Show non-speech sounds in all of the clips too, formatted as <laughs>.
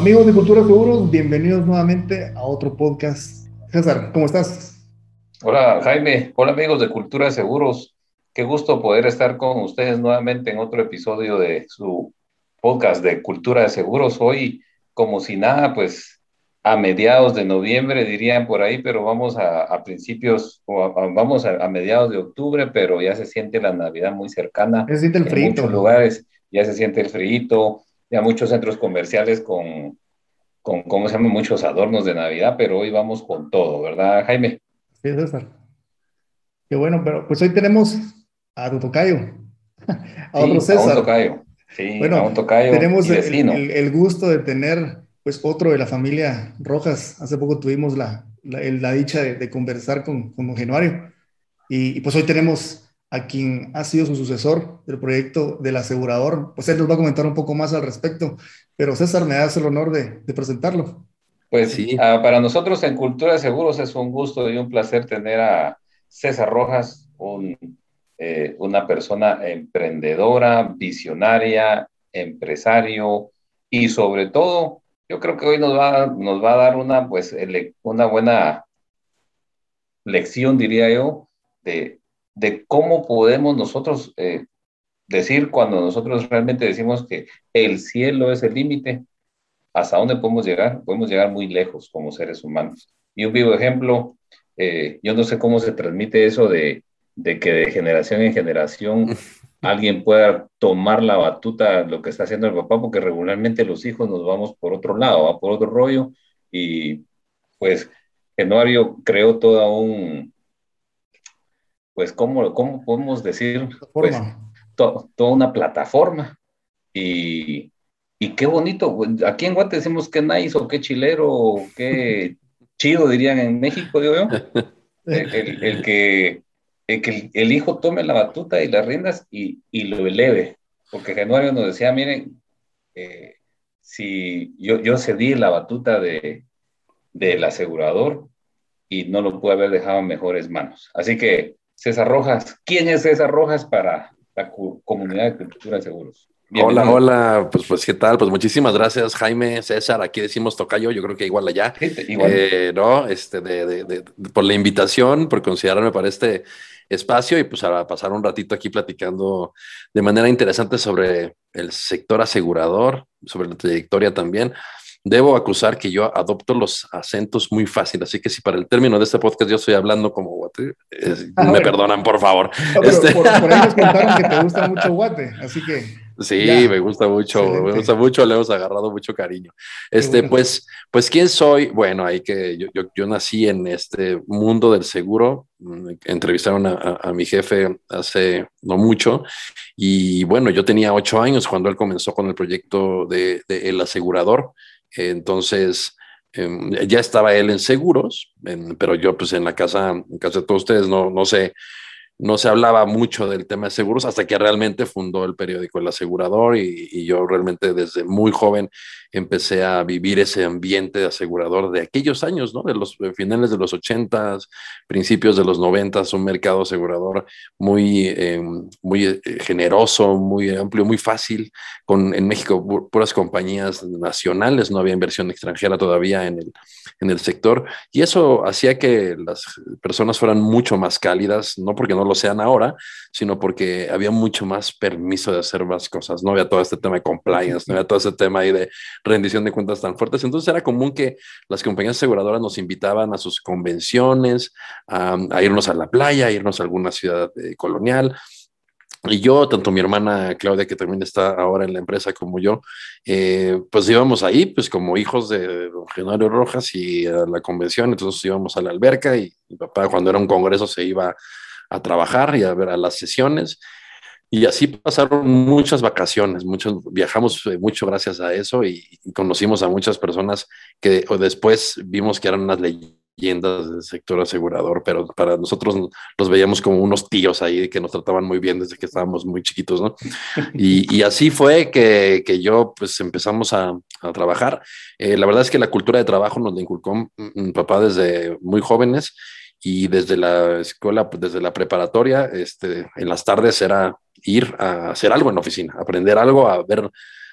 Amigos de Cultura Seguros, bienvenidos nuevamente a otro podcast. César, ¿cómo estás? Hola Jaime, hola amigos de Cultura Seguros. Qué gusto poder estar con ustedes nuevamente en otro episodio de su podcast de Cultura de Seguros. Hoy, como si nada, pues a mediados de noviembre dirían por ahí, pero vamos a, principios, vamos a, mediados de octubre, pero ya se siente la Navidad muy cercana. Se siente el frío. En muchos lugares ya se siente el frío ya muchos centros comerciales con, con, ¿cómo se llama? Muchos adornos de Navidad, pero hoy vamos con todo, ¿verdad, Jaime? Sí, César. Qué bueno, pero pues hoy tenemos a tu tocayo, a otro César. A un tocayo, sí, bueno, a un tocayo tenemos el, el, gusto de tener pues otro de la familia Rojas. Hace poco tuvimos la, la, dicha de, conversar con, con Genuario y, y pues hoy tenemos a quien ha sido su sucesor del proyecto del asegurador. Pues él nos va a comentar un poco más al respecto, pero César, me das el honor de, presentarlo. Pues sí, ah, para nosotros en Cultura de Seguros es un gusto y un placer tener a César Rojas, eh, una persona emprendedora, visionaria, empresario y sobre todo, yo creo que hoy nos va, nos va a dar una, pues, una buena lección, diría yo, de de cómo podemos nosotros eh, decir cuando nosotros realmente decimos que el cielo es el límite, hasta dónde podemos llegar, podemos llegar muy lejos como seres humanos. Y un vivo ejemplo, eh, yo no sé cómo se transmite eso de, de, que de generación en generación <laughs> alguien pueda tomar la batuta lo que está haciendo el papá, porque regularmente los hijos nos vamos por otro lado, por otro rollo, y pues Genuario creó toda un, pues, ¿cómo, cómo podemos decir? Pues, toda una plataforma. Y, y, qué bonito. Aquí en Guate decimos qué nice o qué chilero qué chido, dirían en México, digo yo. <laughs> El, que, el, que el hijo tome la batuta y las riendas y, y lo eleve. Porque Januario nos decía, miren, eh, si yo, yo cedí la batuta de, del asegurador y no lo pude haber dejado en mejores manos. Así que César Rojas. ¿Quién es César Rojas para la comunidad de cultura de seguros? Hola, hola, pues, pues qué tal, pues muchísimas gracias Jaime, César, aquí decimos Tocayo, yo creo que igual allá, igual. Eh, ¿no? Este, de, por la invitación, por considerarme para este espacio y pues a pasar un ratito aquí platicando de manera interesante sobre el sector asegurador, sobre la trayectoria también. Debo acusar que yo adopto los acentos muy fácil, así que si para el término de este podcast yo estoy hablando como guate, ah, me perdonan, por favor. Este por, ahí nos contaron que te <laughs> gusta mucho guate, así que... Sí, me gusta mucho, me gusta mucho, le hemos agarrado mucho cariño. Este, pues, pues, ¿quién soy? Bueno, ahí que yo, yo, yo nací en este mundo del seguro, mm, entrevistaron a, a, mi jefe hace no mucho, y bueno, yo tenía ocho años cuando él comenzó con el proyecto de, de El Asegurador, entonces, em, ya estaba él en seguros, pero yo pues en la casa, en casa de todos ustedes, no, no sé, no se hablaba mucho del tema de seguros hasta que realmente fundó el periódico El Asegurador y, yo realmente desde muy joven empecé a vivir ese ambiente de asegurador de aquellos años, ¿no? De los finales de los ochentas, principios de los noventas, un mercado asegurador muy, eh, muy eh, generoso, muy amplio, muy fácil, con en México puras compañías nacionales, no había inversión extranjera todavía en el, en el sector y eso hacía que las personas fueran mucho más cálidas, no porque no lo sean ahora, sino porque había mucho más permiso de hacer más cosas. No había todo este tema de compliance, no había todo este tema de rendición de cuentas tan fuertes. Entonces era común que las compañías aseguradoras nos invitaban a sus convenciones, a, irnos a la playa, a irnos a alguna ciudad eh, colonial. Y yo, tanto mi hermana Claudia, que también está ahora en la empresa como yo, eh, pues íbamos ahí, pues como hijos de don Genario Rojas y a la convención, entonces íbamos a la alberca y mi papá cuando era un congreso se iba a trabajar y a ver a las sesiones. Y así pasaron muchas vacaciones, muchos, viajamos eh, mucho gracias a eso y, conocimos a muchas personas que después vimos que eran unas leyendas del sector asegurador, pero para nosotros los veíamos como unos tíos ahí que nos trataban muy bien desde que estábamos muy chiquitos, ¿no? Y, así fue que, que, yo pues empezamos a, a trabajar. Eh, la verdad es que la cultura de trabajo nos la inculcó mi papá desde muy jóvenes y desde la escuela, pues, desde la preparatoria, este, en las tardes era ir a hacer algo en la oficina, aprender algo, a ver,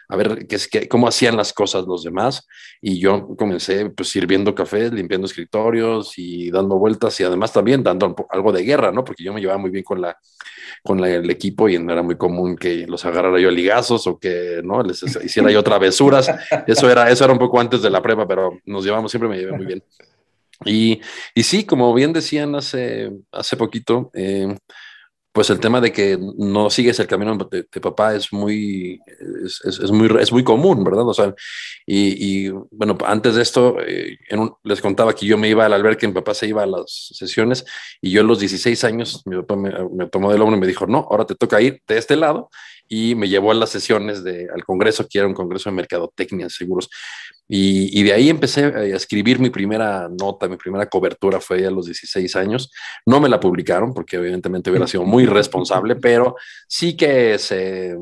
a ver qué es, qué, cómo hacían las cosas los demás. Y yo comencé pues sirviendo café, limpiando escritorios y dando vueltas y además también dando algo de guerra, ¿no? Porque yo me llevaba muy bien con, la, con el equipo y no era muy común que los agarrara yo a ligazos o que no les hiciera yo travesuras. <laughs> Eso era, eso era un poco antes de la prueba, pero nos llevamos, siempre me llevé muy bien. Y, y sí, como bien decían hace, hace poquito, eh, pues el tema de que no sigues el camino de, papá es muy, es, muy, es muy común, ¿verdad? O sea, y, y bueno, antes de esto, eh, les contaba que yo me iba al albergue, mi papá se iba a las sesiones y yo a los 16 años, mi papá me, me tomó del hombro y me dijo, no, ahora te toca ir de este lado y me llevó a las sesiones de, al congreso, que era un congreso de mercadotecnia, seguros. Y, y, de ahí empecé a escribir mi primera nota, mi primera cobertura fue a los 16 años. No me la publicaron porque evidentemente hubiera sido muy responsable, <laughs> pero sí que se,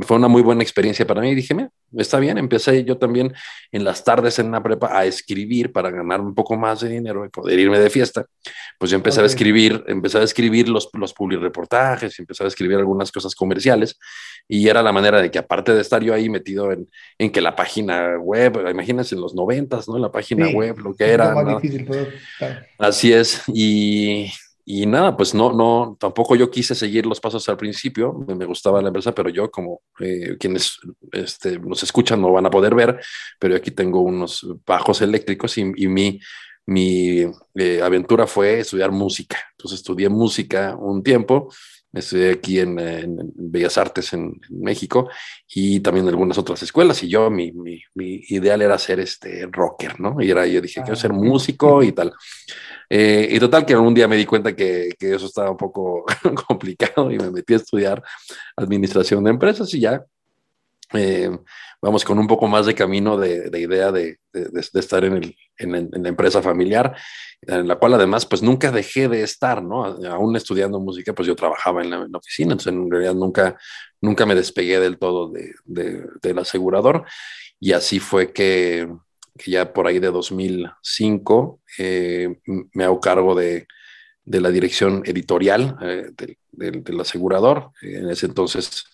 fue una muy buena experiencia para mí. Y dije, está bien, empecé yo también en las tardes en la prepa a escribir para ganar un poco más de dinero y poder irme de fiesta. Pues yo empecé a escribir, empecé a escribir los, los reportajes, empecé a escribir algunas cosas comerciales y era la manera de que aparte de estar yo ahí metido en, en que la página web, imagínense en los noventas, ¿no? La página web, lo que era. Así es. Y, y, nada, pues no, no, tampoco yo quise seguir los pasos al principio, me, gustaba la empresa, pero yo como eh, quienes este, nos escuchan no van a poder ver, pero aquí tengo unos bajos eléctricos y, y mi, mi eh, aventura fue estudiar música. Entonces estudié música un tiempo estudié aquí en, Bellas Artes en, México y también en algunas otras escuelas y yo mi, mi, mi, ideal era ser este rocker, ¿no? Y era, yo dije, quiero ser ah. músico y tal. Eh, y total que algún día me di cuenta que, que eso estaba un poco <laughs> complicado y me metí a estudiar administración de empresas y ya eh, vamos con un poco más de camino de, de idea de, estar en, la empresa familiar en la cual además pues nunca dejé de estar, ¿no? Aún estudiando música, pues yo trabajaba en la, oficina, entonces en realidad nunca, nunca me despegué del todo de, de, del asegurador y así fue que, ya por ahí de 2005 eh, me hago cargo de, la dirección editorial eh, del, asegurador. En ese entonces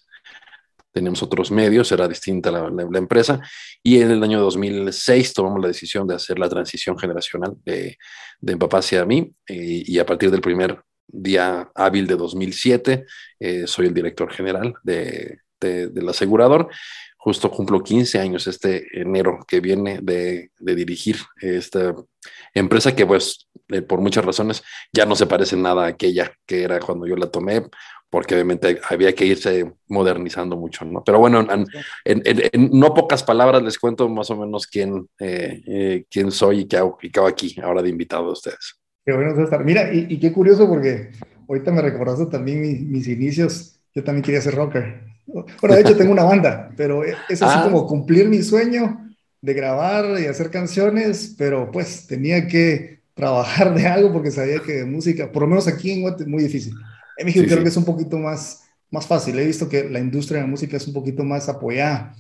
teníamos otros medios, era distinta la, la, empresa, y en el año 2006 tomamos la decisión de hacer la transición generacional de, de papá hacia mí, y, a partir del primer día hábil de 2007, eh, soy el director general de, del asegurador. Justo cumplo 15 años este enero que viene de, de dirigir esta empresa que pues eh, por muchas razones ya no se parece nada a aquella que era cuando yo la tomé porque obviamente había que irse modernizando mucho, ¿no? Pero bueno, en, en, no pocas palabras les cuento más o menos quién, eh, eh, quién soy y qué hago, y qué hago, aquí, ahora de invitado a ustedes. Qué bueno estar. Mira, y, y, qué curioso porque ahorita me recordaste también mis, mis, inicios, yo también quería ser rocker. Bueno, de hecho tengo una banda, pero es así ah. como cumplir mi sueño de grabar y hacer canciones, pero pues tenía que trabajar de algo porque sabía que de música, por lo menos aquí en Guatemala, es muy difícil. En México sí, creo sí. que es un poquito más, más fácil. He visto que la industria de la música es un poquito más apoyada.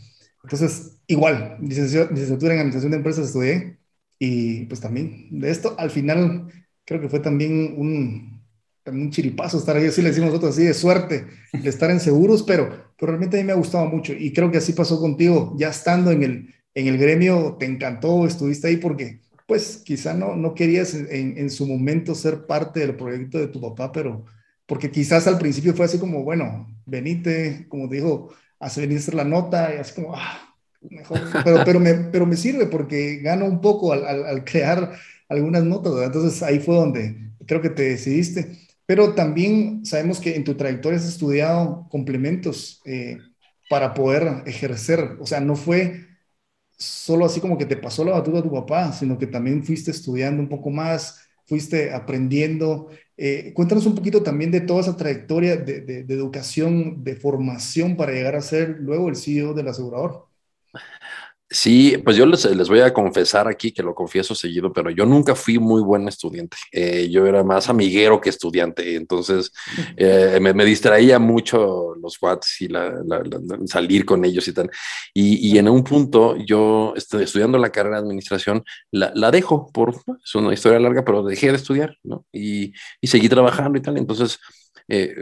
Entonces, igual, licenciatura en Administración de Empresas estudié y pues también de esto, al final, creo que fue también un, un chiripazo estar ahí, así le decimos nosotros, así de suerte, de estar en seguros, pero, pero realmente a mí me ha gustado mucho y creo que así pasó contigo, ya estando en el, en el gremio, te encantó, estuviste ahí porque pues quizá no, no querías en, en su momento ser parte del proyecto de tu papá, pero porque quizás al principio fue así como, bueno, venite, como dijo, hace venir la nota y así como, ah, mejor, <laughs> pero, pero, me, pero me sirve porque gano un poco al, al, al crear algunas notas, ¿verdad? entonces ahí fue donde creo que te decidiste, pero también sabemos que en tu trayectoria has estudiado complementos eh, para poder ejercer, o sea, no fue solo así como que te pasó la batuta a tu papá, sino que también fuiste estudiando un poco más, fuiste aprendiendo. Eh, cuéntanos un poquito también de toda esa trayectoria de, de, de, educación, de formación para llegar a ser luego el CEO del asegurador. Sí, pues yo les, les, voy a confesar aquí que lo confieso seguido, pero yo nunca fui muy buen estudiante. Eh, yo era más amiguero que estudiante, entonces <laughs> eh, me, me, distraía mucho los watts y la, la, la, salir con ellos y tal. Y, y en un punto yo estoy estudiando la carrera de administración, la, dejo por, es una historia larga, pero dejé de estudiar, ¿no? Y, y seguí trabajando y tal. Entonces, eh,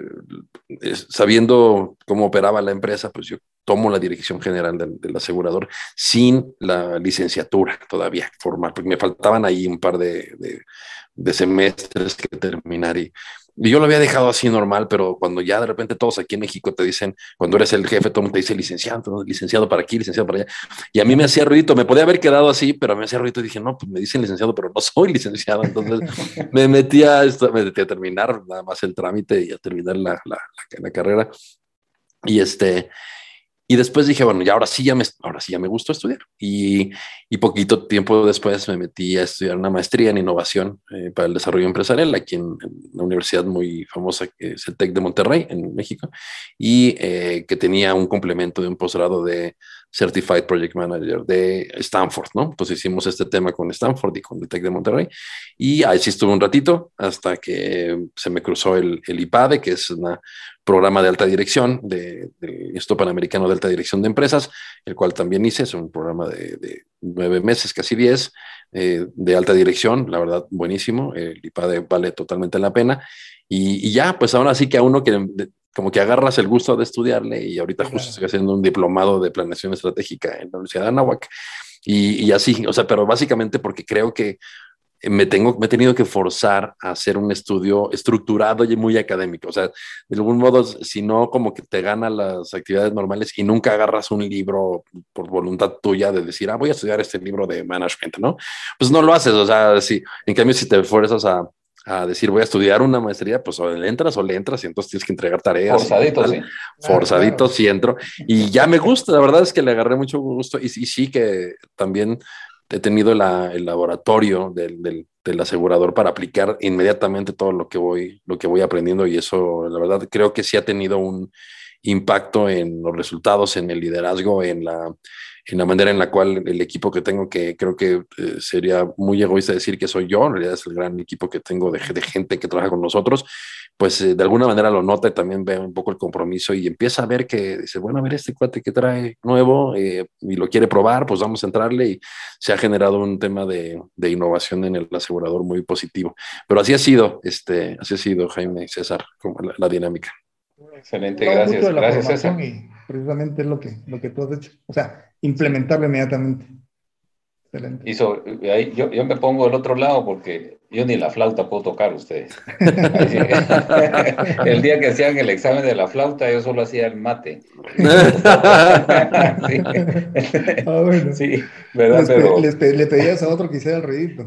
sabiendo cómo operaba la empresa, pues yo tomo la dirección general del, asegurador sin la licenciatura todavía formal, porque me faltaban ahí un par de, de semestres que terminar y y yo lo había dejado así normal, pero cuando ya de repente todos aquí en México te dicen, cuando eres el jefe, todo el mundo te dice licenciado, licenciado para aquí, licenciado para allá. Y a mí me hacía ruidito, me podía haber quedado así, pero me hacía ruidito y dije, no, pues me dicen licenciado, pero no soy <laughs> licenciado. Entonces me metía, esto, me metí a terminar nada más el trámite y a terminar la, la, la carrera. Y este, y después dije, bueno, ya ahora sí ya me, ahora sí ya me gustó estudiar. Y, y poquito tiempo después me metí a estudiar una maestría en innovación eh, para el desarrollo empresarial aquí en, una universidad muy famosa que es el TEC de Monterrey, en México, y eh, que tenía un complemento de un posgrado de Certified Project Manager de Stanford, ¿no? Entonces hicimos este tema con Stanford y con el TEC de Monterrey. Y ahí sí estuve un ratito hasta que se me cruzó el, el IPADE, que es un programa de alta dirección de, de Instituto Panamericano de Alta Dirección de Empresas, el cual también hice, es un programa de, nueve meses, casi diez, eh, de alta dirección, la verdad, buenísimo, el IPADE vale totalmente la pena. Y, y, ya, pues ahora sí que a uno que como que agarras el gusto de estudiarle y ahorita justo estoy haciendo un diplomado de planeación estratégica en la Universidad de Anáhuac y, y, así, o sea, pero básicamente porque creo que me, tengo, me he tenido que forzar a hacer un estudio estructurado y muy académico. O sea, de algún modo, si no, como que te gana las actividades normales y nunca agarras un libro por voluntad tuya de decir, ah, voy a estudiar este libro de management, ¿no? Pues no lo haces. O sea, si, en cambio, si te fuerzas a, a decir voy a estudiar una maestría, pues o le entras o le entras y entonces tienes que entregar tareas. Forzadito, sí. Forzadito, sí entro. Y ya me gusta, la verdad es que le agarré mucho gusto y, sí que también he tenido la, el laboratorio del, del, del, asegurador para aplicar inmediatamente todo lo que voy, lo que voy aprendiendo y eso, la verdad, creo que sí ha tenido un impacto en los resultados, en el liderazgo, en la en la manera en la cual el equipo que tengo, que creo que eh, sería muy egoísta decir que soy yo, en realidad es el gran equipo que tengo de, de gente que trabaja con nosotros, pues eh, de alguna manera lo nota y también ve un poco el compromiso y empieza a ver que dice, bueno, a ver este cuate que trae nuevo eh, y lo quiere probar, pues vamos a entrarle y se ha generado un tema de, de, innovación en el asegurador muy positivo. Pero así ha sido, este, así ha sido Jaime y César, como la, la dinámica. Excelente, gracias. Gracias, César. Y precisamente es lo que, lo que tú has hecho. O sea, implementarlo inmediatamente. Excelente. Y yo, yo, me pongo del otro lado porque yo ni la flauta puedo tocar ustedes. <laughs> el día que hacían el examen de la flauta, yo solo hacía el mate. <laughs> sí. Ah, bueno. sí, ¿verdad? Les, Pero, le pedías a otro que hiciera el ruido.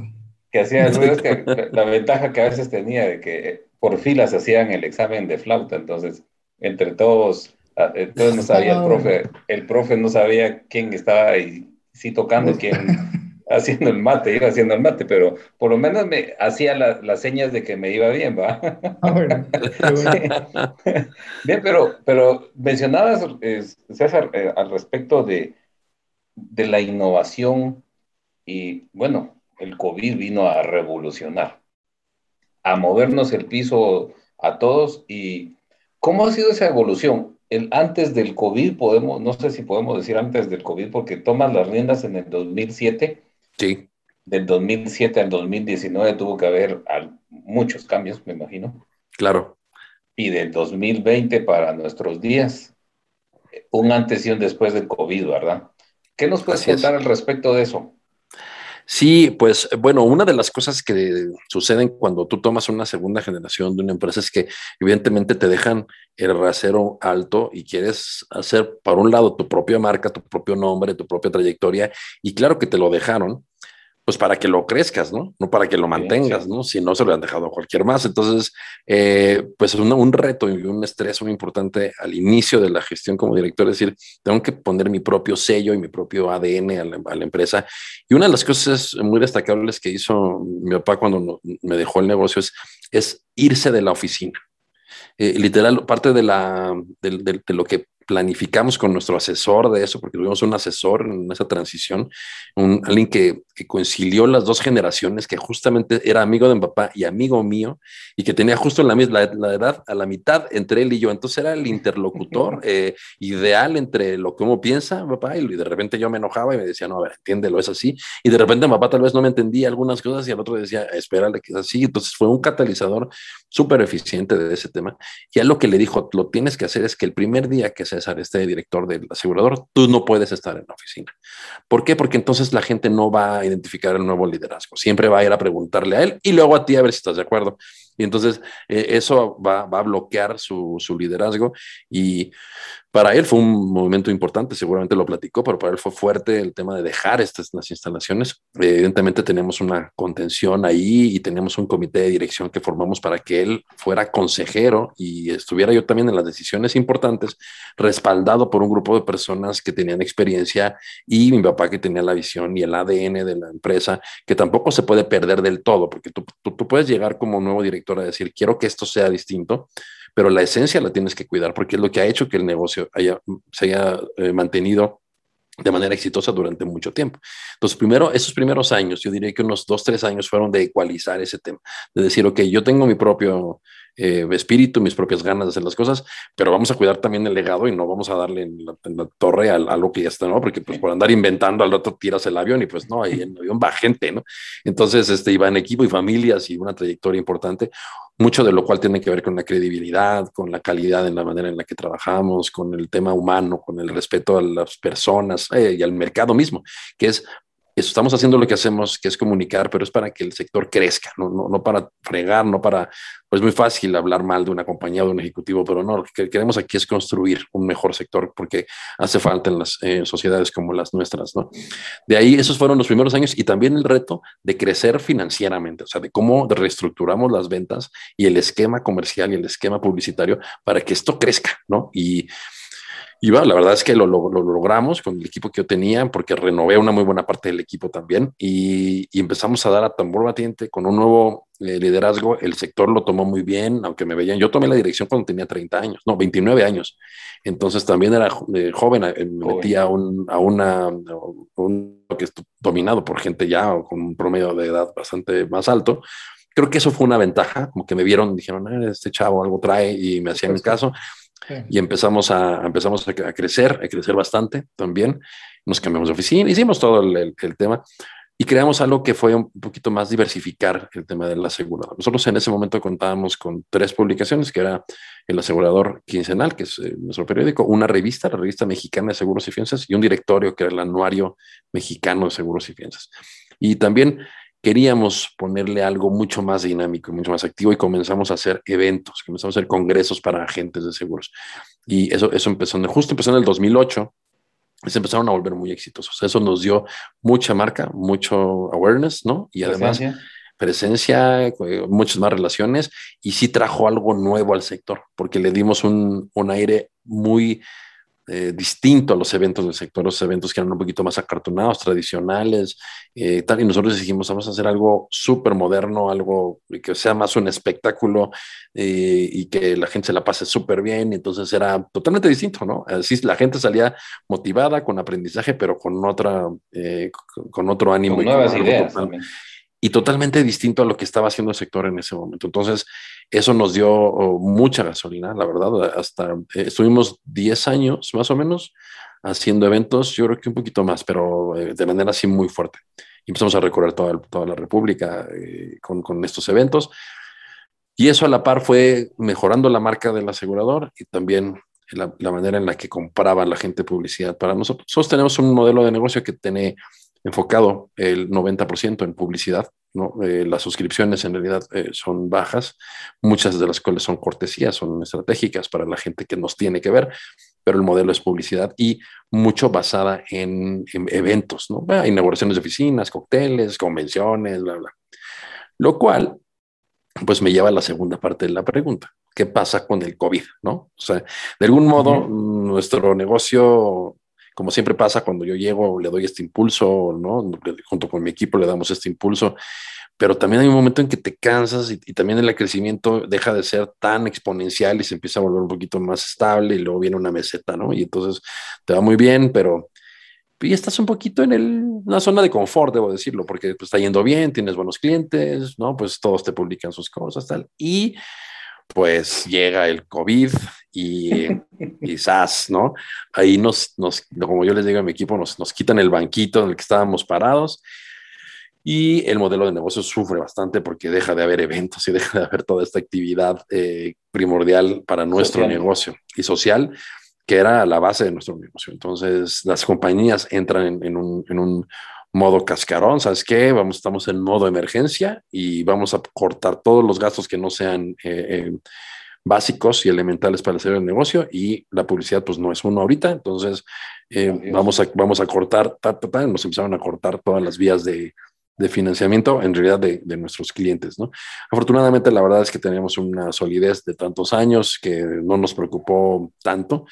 Que hacía el ruido, es que <laughs> la ventaja que a veces tenía de que por filas hacían el examen de flauta, entonces entre todos entonces no sabía el profe, el profe no sabía quién estaba ahí, sí tocando, quién <laughs> haciendo el mate, iba haciendo el mate, pero por lo menos me hacía las señas de que me iba bien, ¿va? Ah, <laughs> bien, pero, pero mencionabas, César, eh, al respecto de, de la innovación y, bueno, el COVID vino a revolucionar, a movernos el piso a todos y ¿cómo ha sido esa evolución? El antes del COVID, podemos, no sé si podemos decir antes del COVID, porque tomas las riendas en el 2007. Sí. Del 2007 al 2019 tuvo que haber muchos cambios, me imagino. Claro. Y del 2020 para nuestros días, un antes y un después del COVID, ¿verdad? ¿Qué nos puedes contar al respecto de eso? Sí, pues bueno, una de las cosas que suceden cuando tú tomas una segunda generación de una empresa es que evidentemente te dejan el rasero alto y quieres hacer, por un lado, tu propia marca, tu propio nombre, tu propia trayectoria, y claro que te lo dejaron, pues para que lo crezcas, ¿no? No para que lo mantengas, ¿no? Si no, se lo han dejado a cualquier más. Entonces, eh, pues un, un, reto y un estrés muy importante al inicio de la gestión como director, es decir, tengo que poner mi propio sello y mi propio ADN a la, a la empresa. Y una de las cosas muy destacables que hizo mi papá cuando me dejó el negocio es, es irse de la oficina. Eh, literal, parte de, la, de, de, de, lo que planificamos con nuestro asesor de eso, porque tuvimos un asesor en esa transición, un, alguien que, que, concilió las dos generaciones, que justamente era amigo de mi papá y amigo mío, y que tenía justo la, la, la edad a la mitad entre él y yo. Entonces era el interlocutor eh, ideal entre lo que uno piensa, papá, y de repente yo me enojaba y me decía, no, a ver, entiéndelo, es así. Y de repente mi papá tal vez no me entendía algunas cosas y el otro decía, espérale, que es así. Entonces fue un catalizador súper eficiente de ese tema. Y a lo que le dijo, lo tienes que hacer es que el primer día que se César, este director del asegurador, tú no puedes estar en la oficina. ¿Por qué? Porque entonces la gente no va a identificar el nuevo liderazgo. Siempre va a ir a preguntarle a él y luego a ti a ver si estás de acuerdo. Y entonces eh, eso va, va, a bloquear su, su liderazgo y para él fue un movimiento importante, seguramente lo platicó, pero para él fue fuerte el tema de dejar estas las instalaciones. evidentemente tenemos una contención ahí y tenemos un comité de dirección que formamos para que él fuera consejero y estuviera yo también en las decisiones importantes, respaldado por un grupo de personas que tenían experiencia y mi papá que tenía la visión y el ADN de la empresa, que tampoco se puede perder del todo, porque tú, tú, tú puedes llegar como nuevo director a decir, quiero que esto sea distinto, pero la esencia la tienes que cuidar porque es lo que ha hecho que el negocio haya, se haya eh, mantenido de manera exitosa durante mucho tiempo. Entonces, primero, esos primeros años, yo diría que unos dos, tres años fueron de ecualizar ese tema, de decir, ok, yo tengo mi propio eh, espíritu, mis propias ganas de hacer las cosas, pero vamos a cuidar también el legado y no vamos a darle en la, torre a, lo que ya está, ¿no? Porque pues por andar inventando al rato tiras el avión y pues no, ahí en el avión va gente, ¿no? Entonces, este, iba en equipo y familias y una trayectoria importante mucho de lo cual tiene que ver con la credibilidad, con la calidad en la manera en la que trabajamos, con el tema humano, con el respeto a las personas eh, y al mercado mismo, que es estamos haciendo lo que hacemos, que es comunicar, pero es para que el sector crezca, no, no, no para fregar, no para, pues muy fácil hablar mal de una compañía o de un ejecutivo, pero no, lo que queremos aquí es construir un mejor sector porque hace falta en las eh, sociedades como las nuestras, ¿no? De ahí, esos fueron los primeros años y también el reto de crecer financieramente, o sea, de cómo reestructuramos las ventas y el esquema comercial y el esquema publicitario para que esto crezca, ¿no? Y y bueno, la verdad es que lo, lo, logramos con el equipo que yo tenía, porque renové una muy buena parte del equipo también y, y empezamos a dar a tambor batiente con un nuevo eh, liderazgo. El sector lo tomó muy bien, aunque me veían. Yo tomé la dirección cuando tenía 30 años, no, 29 años. Entonces también era eh, joven, eh, me metí a, un, a una, un, que es dominado por gente ya con un promedio de edad bastante más alto. Creo que eso fue una ventaja, como que me vieron, dijeron, este chavo algo trae y me hacían caso y empezamos, a, empezamos a, crecer, a crecer bastante también. Nos cambiamos de oficina, hicimos todo el, el, tema y creamos algo que fue un poquito más diversificar el tema del asegurador. Nosotros en ese momento contábamos con tres publicaciones, que era el asegurador quincenal, que es eh, nuestro periódico, una revista, la revista mexicana de seguros y fianzas, y un directorio, que era el anuario mexicano de seguros y fianzas. Y también queríamos ponerle algo mucho más dinámico y mucho más activo y comenzamos a hacer eventos, comenzamos a hacer congresos para agentes de seguros. Y eso, eso empezó, justo empezó en el 2008, se empezaron a volver muy exitosos. Eso nos dio mucha marca, mucho awareness, ¿no? Y además presencia, eh, muchas más relaciones y sí trajo algo nuevo al sector, porque le dimos un, un aire muy eh, distinto a los eventos del sector, los eventos que eran un poquito más acartonados, tradicionales, eh, tal, y nosotros dijimos, vamos a hacer algo súper moderno, algo que sea más un espectáculo eh, y que la gente se la pase súper bien, entonces era totalmente distinto, ¿no? Así la gente salía motivada, con aprendizaje, pero con otra, con, otro ánimo. Con nuevas ideas también y totalmente distinto a lo que estaba haciendo el sector en ese momento. Entonces, eso nos dio oh, mucha gasolina, la verdad. Hasta eh, estuvimos 10 años más o menos haciendo eventos, yo creo que un poquito más, pero eh, de manera así muy fuerte. Empezamos a recorrer toda, toda la República eh, con, con, estos eventos. Y eso a la par fue mejorando la marca del asegurador y también la, la manera en la que compraba la gente publicidad para nosotros. Nosotros tenemos un modelo de negocio que tiene enfocado el 90% en publicidad. ¿no? Eh, las suscripciones en realidad eh, son bajas, muchas de las cuales son cortesías, son estratégicas para la gente que nos tiene que ver, pero el modelo es publicidad y mucho basada en, eventos, ¿no? inauguraciones de oficinas, cócteles, convenciones, bla, bla. Lo cual, pues me lleva a la segunda parte de la pregunta. ¿Qué pasa con el COVID? ¿no? O sea, de algún modo, nuestro negocio como siempre pasa cuando yo llego, le doy este impulso, ¿no? Junto con mi equipo le damos este impulso, pero también hay un momento en que te cansas y, también el crecimiento deja de ser tan exponencial y se empieza a volver un poquito más estable y luego viene una meseta, ¿no? Y entonces te va muy bien, pero y estás un poquito en el, una zona de confort, debo decirlo, porque pues, está yendo bien, tienes buenos clientes, ¿no? Pues todos te publican sus cosas, tal. Y pues llega el COVID y <laughs> quizás, ¿no? Ahí nos, nos, como yo les digo a mi equipo, nos, nos quitan el banquito en el que estábamos parados y el modelo de negocio sufre bastante porque deja de haber eventos y <laughs> deja de haber toda esta actividad eh, primordial para nuestro negocio y social que era la base de nuestro negocio. Entonces, las compañías entran en, un, modo cascarón, ¿sabes qué? Vamos, estamos en modo emergencia y vamos a cortar todos los gastos que no sean eh, básicos y elementales para hacer el negocio y la publicidad pues no es uno ahorita, entonces vamos, a, vamos a cortar, nos empezaron a cortar todas las vías de, de financiamiento en realidad de, de, nuestros clientes. ¿no? Afortunadamente, la verdad es que tenemos una solidez de tantos años que no nos preocupó tanto,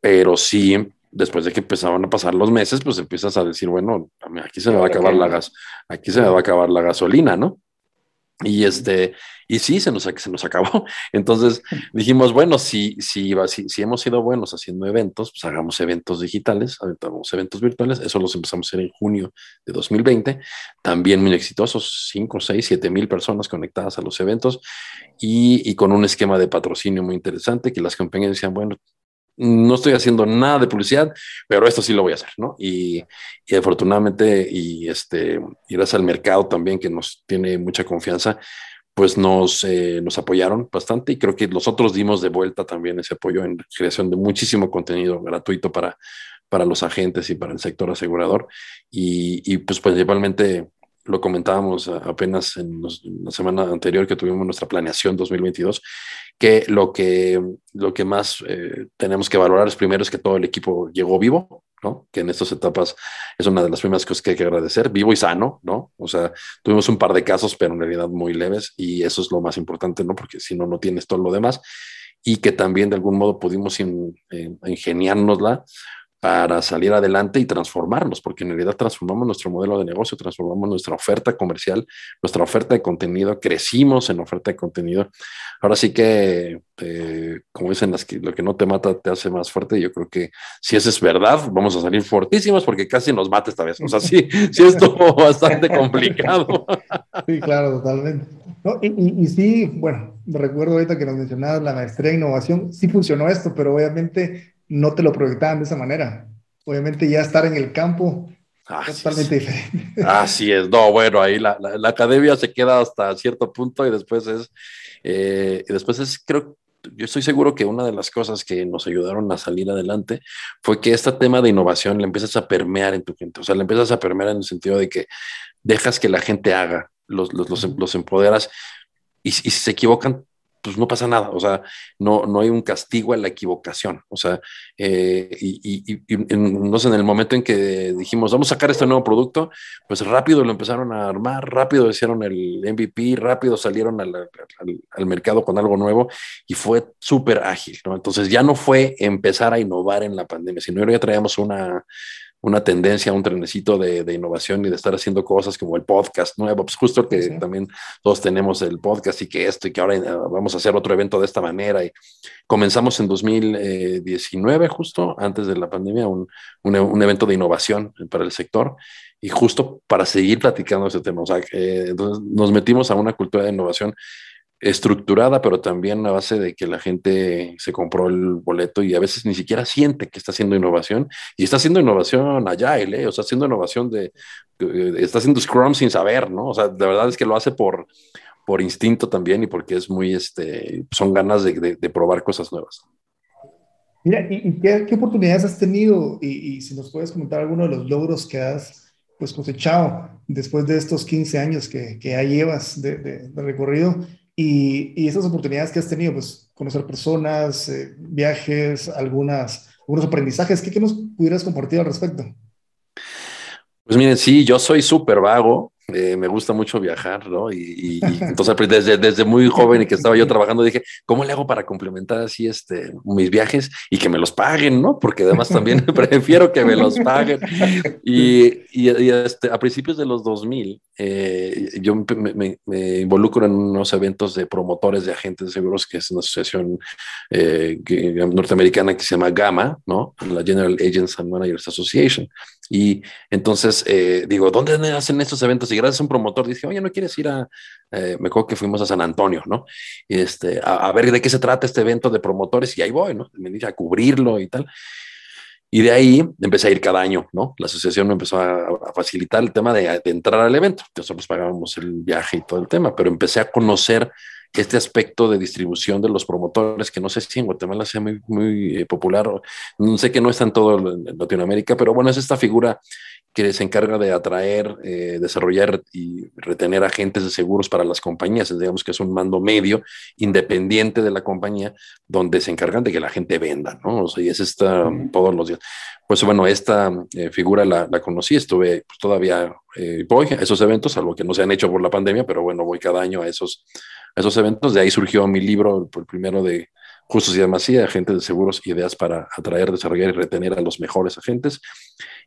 pero sí, después de que empezaban a pasar los meses, pues empiezas a decir, bueno, aquí se me va a acabar la gas, aquí se me va a acabar la gasolina, ¿no? Y este, y sí, se nos, se nos acabó. <laughs> Entonces dijimos, bueno, si, si, si, hemos sido buenos haciendo eventos, pues hagamos eventos digitales, hagamos eventos virtuales. Eso los empezamos a hacer en junio de 2020. También muy exitosos, 5, 6, 7 mil personas conectadas a los eventos y, y con un esquema de patrocinio muy interesante que las compañías decían, bueno, no estoy haciendo nada de publicidad, pero esto sí lo voy a hacer, ¿no? Y, y afortunadamente, y, este, y gracias al mercado también que nos tiene mucha confianza, pues nos, eh, nos apoyaron bastante y creo que nosotros dimos de vuelta también ese apoyo en creación de muchísimo contenido gratuito para, para los agentes y para el sector asegurador. Y, y pues principalmente lo comentábamos apenas en, la semana anterior que tuvimos nuestra planeación 2022, que lo que, lo que más eh, tenemos que valorar es primero es que todo el equipo llegó vivo, ¿no? Que en estas etapas es una de las primeras cosas que hay que agradecer, vivo y sano, ¿no? O sea, tuvimos un par de casos, pero en realidad muy leves y eso es lo más importante, ¿no? Porque si no, no tienes todo lo demás y que también de algún modo pudimos in, ingeniárnosla para salir adelante y transformarnos, porque en realidad transformamos nuestro modelo de negocio, transformamos nuestra oferta comercial, nuestra oferta de contenido, crecimos en oferta de contenido. Ahora sí que, eh, como dicen, las que, lo que no te mata te hace más fuerte. Yo creo que si eso es verdad, vamos a salir fortísimos porque casi nos mata esta vez. O sea, sí, <laughs> sí estuvo bastante complicado. Sí, claro, totalmente. y, y, sí, bueno, recuerdo ahorita que nos mencionabas la maestría en innovación, sí funcionó esto, pero obviamente no te lo proyectaban de esa manera. Obviamente ya estar en el campo es totalmente diferente. Así es, no, bueno, ahí la, la, academia se queda hasta cierto punto y después es, eh, y después es, creo, yo estoy seguro que una de las cosas que nos ayudaron a salir adelante fue que este tema de innovación le empiezas a permear en tu gente, o sea, le empiezas a permear en el sentido de que dejas que la gente haga, los, los, los, los empoderas y, y si se equivocan, pues no pasa nada, o sea, no, no hay un castigo a la equivocación, o sea, eh, y, y, no sé, en el momento en que dijimos, vamos a sacar este nuevo producto, pues rápido lo empezaron a armar, rápido hicieron el MVP, rápido salieron al, al, mercado con algo nuevo y fue súper ágil, ¿no? Entonces ya no fue empezar a innovar en la pandemia, sino ya traíamos una una tendencia, un trenecito de, de, innovación y de estar haciendo cosas como el podcast nuevo, pues justo que también todos tenemos el podcast y que esto y que ahora eh, vamos a hacer otro evento de esta manera. Y comenzamos en 2019, justo antes de la pandemia, un, un, un evento de innovación para el sector y justo para seguir platicando ese tema. O sea, eh, entonces nos metimos a una cultura de innovación estructurada, pero también a base de que la gente se compró el boleto y a veces ni siquiera siente que está haciendo innovación y está haciendo innovación allá, ¿eh? o sea, haciendo innovación de, eh, está haciendo Scrum sin saber, ¿no? O sea, de verdad es que lo hace por, por instinto también y porque es muy, este, son ganas de, de, probar cosas nuevas. Mira, ¿y, qué, oportunidades has tenido? Y, y, si nos puedes comentar alguno de los logros que has pues cosechado después de estos 15 años que, que ya llevas de, de recorrido, y, y esas oportunidades que has tenido, pues conocer personas, eh, viajes, algunas, algunos aprendizajes, ¿qué, ¿qué nos pudieras compartir al respecto? Pues miren, sí, yo soy súper vago, eh, me gusta mucho viajar, ¿no? Y, y, entonces pues, desde, desde muy joven y que estaba yo trabajando dije, ¿cómo le hago para complementar así este, mis viajes y que me los paguen, ¿no? Porque además también <laughs> prefiero que me los paguen. Y, y este, a principios de los 2000, eh, yo me, me, involucro en unos eventos de promotores de agentes de seguros, que es una asociación eh, norteamericana que se llama GAMA, ¿no? La General Agents and Managers Association. Y entonces eh, digo, ¿dónde hacen estos eventos? Y gracias a un promotor dije, oye, ¿no quieres ir a, eh, me acuerdo que fuimos a San Antonio, ¿no? Este, a, ver de qué se trata este evento de promotores y ahí voy, ¿no? Me dije a cubrirlo y tal. Y de ahí empecé a ir cada año, ¿no? La asociación me empezó a, facilitar el tema de, de, entrar al evento. Nosotros pagábamos el viaje y todo el tema, pero empecé a conocer este aspecto de distribución de los promotores, que no sé si en Guatemala sea muy, muy eh, popular, sé que no está en todo Latinoamérica, pero bueno, es esta figura que se encarga de atraer, eh, desarrollar y retener agentes de seguros para las compañías. Digamos que es un mando medio independiente de la compañía donde se encargan de que la gente venda, ¿no? O sea, y es esta todos los días. Pues bueno, esta eh, figura la, la, conocí, estuve pues, todavía, eh, voy a esos eventos, algo que no se han hecho por la pandemia, pero bueno, voy cada año a esos, esos eventos. De ahí surgió mi libro, el primero de Justos y Demasía, agentes de seguros, ideas para atraer, desarrollar y retener a los mejores agentes.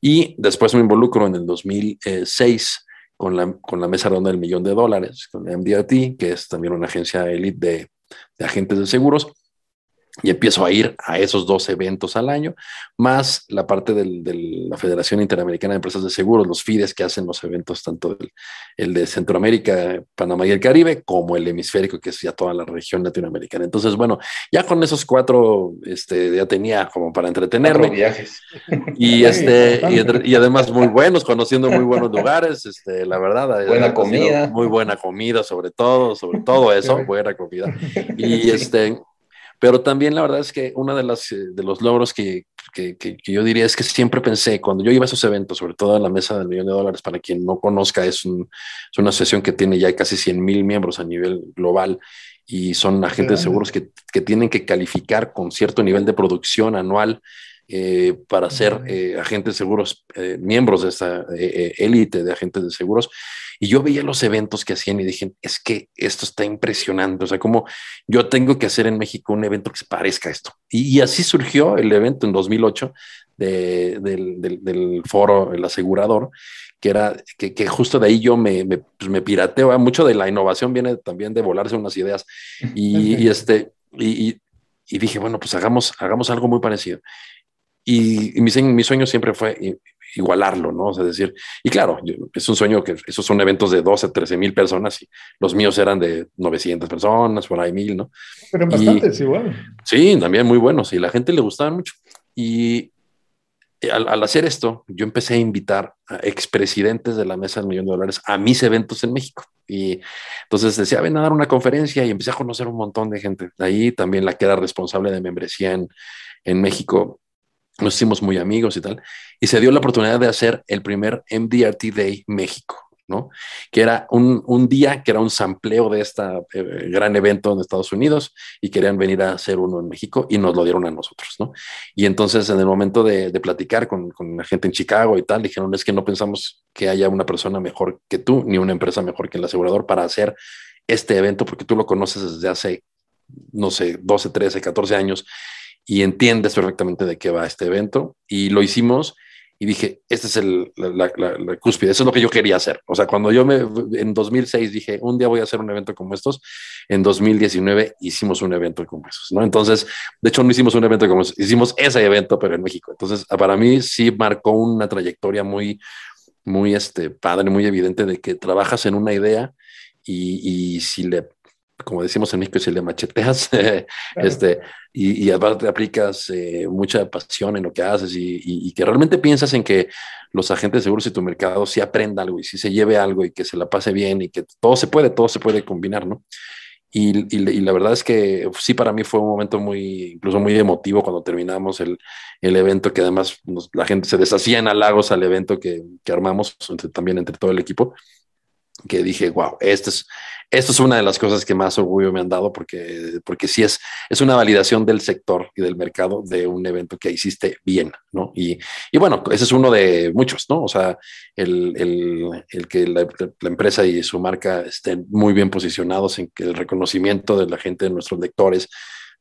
Y después me involucro en el 2006 con la, con la mesa redonda del millón de dólares, con MDRT, que es también una agencia elite de, de agentes de seguros y empiezo a ir a esos dos eventos al año, más la parte de la Federación Interamericana de Empresas de Seguros, los FIDES que hacen los eventos, tanto el, de Centroamérica, Panamá y el Caribe, como el hemisférico, que es ya toda la región latinoamericana. Entonces, bueno, ya con esos cuatro, este, ya tenía como para entretenerme. viajes. Y, este, y, además muy buenos, conociendo muy buenos lugares, este, la verdad. Buena comida. Muy buena comida, sobre todo, sobre todo <laughs> eso, buena comida. Y este pero también la verdad es que uno de, las, eh, de los logros que, que, que, yo diría es que siempre pensé, cuando yo iba a esos eventos, sobre todo en la mesa del millón de dólares, para quien no conozca, es, un, es una asociación que tiene ya casi 100 mil miembros a nivel global y son agentes de seguros que, que tienen que calificar con cierto nivel de producción anual eh, para ser eh, agentes seguros, eh, miembros de esta élite de agentes de seguros. Y yo veía los eventos que hacían y dije, es que esto está impresionante. O sea, como yo tengo que hacer en México un evento que se parezca a esto. Y, así surgió el evento en 2008 del, del, foro El Asegurador, que era que, que, justo de ahí yo me, me, pues me pirateo. Mucho de la innovación viene también de volarse unas ideas. <laughs> Y, y este, y, y, dije, bueno, pues hagamos, hagamos algo muy parecido. Y, mi, mi, sueño siempre fue igualarlo, ¿no? O sea, decir, y claro, es un sueño que esos son eventos de 12, 13 mil personas y los míos eran de 900 personas, por ahí mil, ¿no? Pero bastantes igual. Sí, también muy buenos y la gente le gustaba mucho. Y al, al, hacer esto, yo empecé a invitar a expresidentes de la Mesa del Millón de Dólares a mis eventos en México. Y entonces decía, ven a dar una conferencia y empecé a conocer un montón de gente. De ahí también la que era responsable de membresía en, en México nos hicimos muy amigos y tal, y se dio la oportunidad de hacer el primer MDRT Day México, ¿no? Que era un, un día que era un sampleo de este gran evento en Estados Unidos y querían venir a hacer uno en México y nos lo dieron a nosotros, ¿no? Y entonces en el momento de, de platicar con, con, la gente en Chicago y tal, dijeron, es que no pensamos que haya una persona mejor que tú, ni una empresa mejor que el asegurador para hacer este evento, porque tú lo conoces desde hace, no sé, 12, 13, 14 años y entiendes perfectamente de qué va este evento. Y lo hicimos y dije, este es el, la, la, cúspide, eso es lo que yo quería hacer. O sea, cuando yo me, en 2006 dije, un día voy a hacer un evento como estos, en 2019 hicimos un evento como esos, ¿no? Entonces, de hecho, no hicimos un evento como esos, hicimos ese evento, pero en México. Entonces, para mí sí marcó una trayectoria muy, muy este, padre, muy evidente de que trabajas en una idea y, y si le como decimos en México, si le macheteas, <laughs> este, y, y aparte aplicas eh, mucha pasión en lo que haces y, y, que realmente piensas en que los agentes seguros y tu mercado sí aprenda algo y sí se lleve algo y que se la pase bien y que todo se puede, todo se puede combinar, ¿no? Y, y, la verdad es que sí, para mí fue un momento muy, incluso muy emotivo cuando terminamos el, el evento, que además la gente se deshacía en halagos al evento que, que armamos también entre todo el equipo que dije, wow, esto es, esto es una de las cosas que más orgullo me han dado porque, porque sí es, es una validación del sector y del mercado de un evento que hiciste bien, ¿no? Y, y bueno, ese es uno de muchos, ¿no? O sea, el, el, el que la, la, empresa y su marca estén muy bien posicionados en que el reconocimiento de la gente, de nuestros lectores,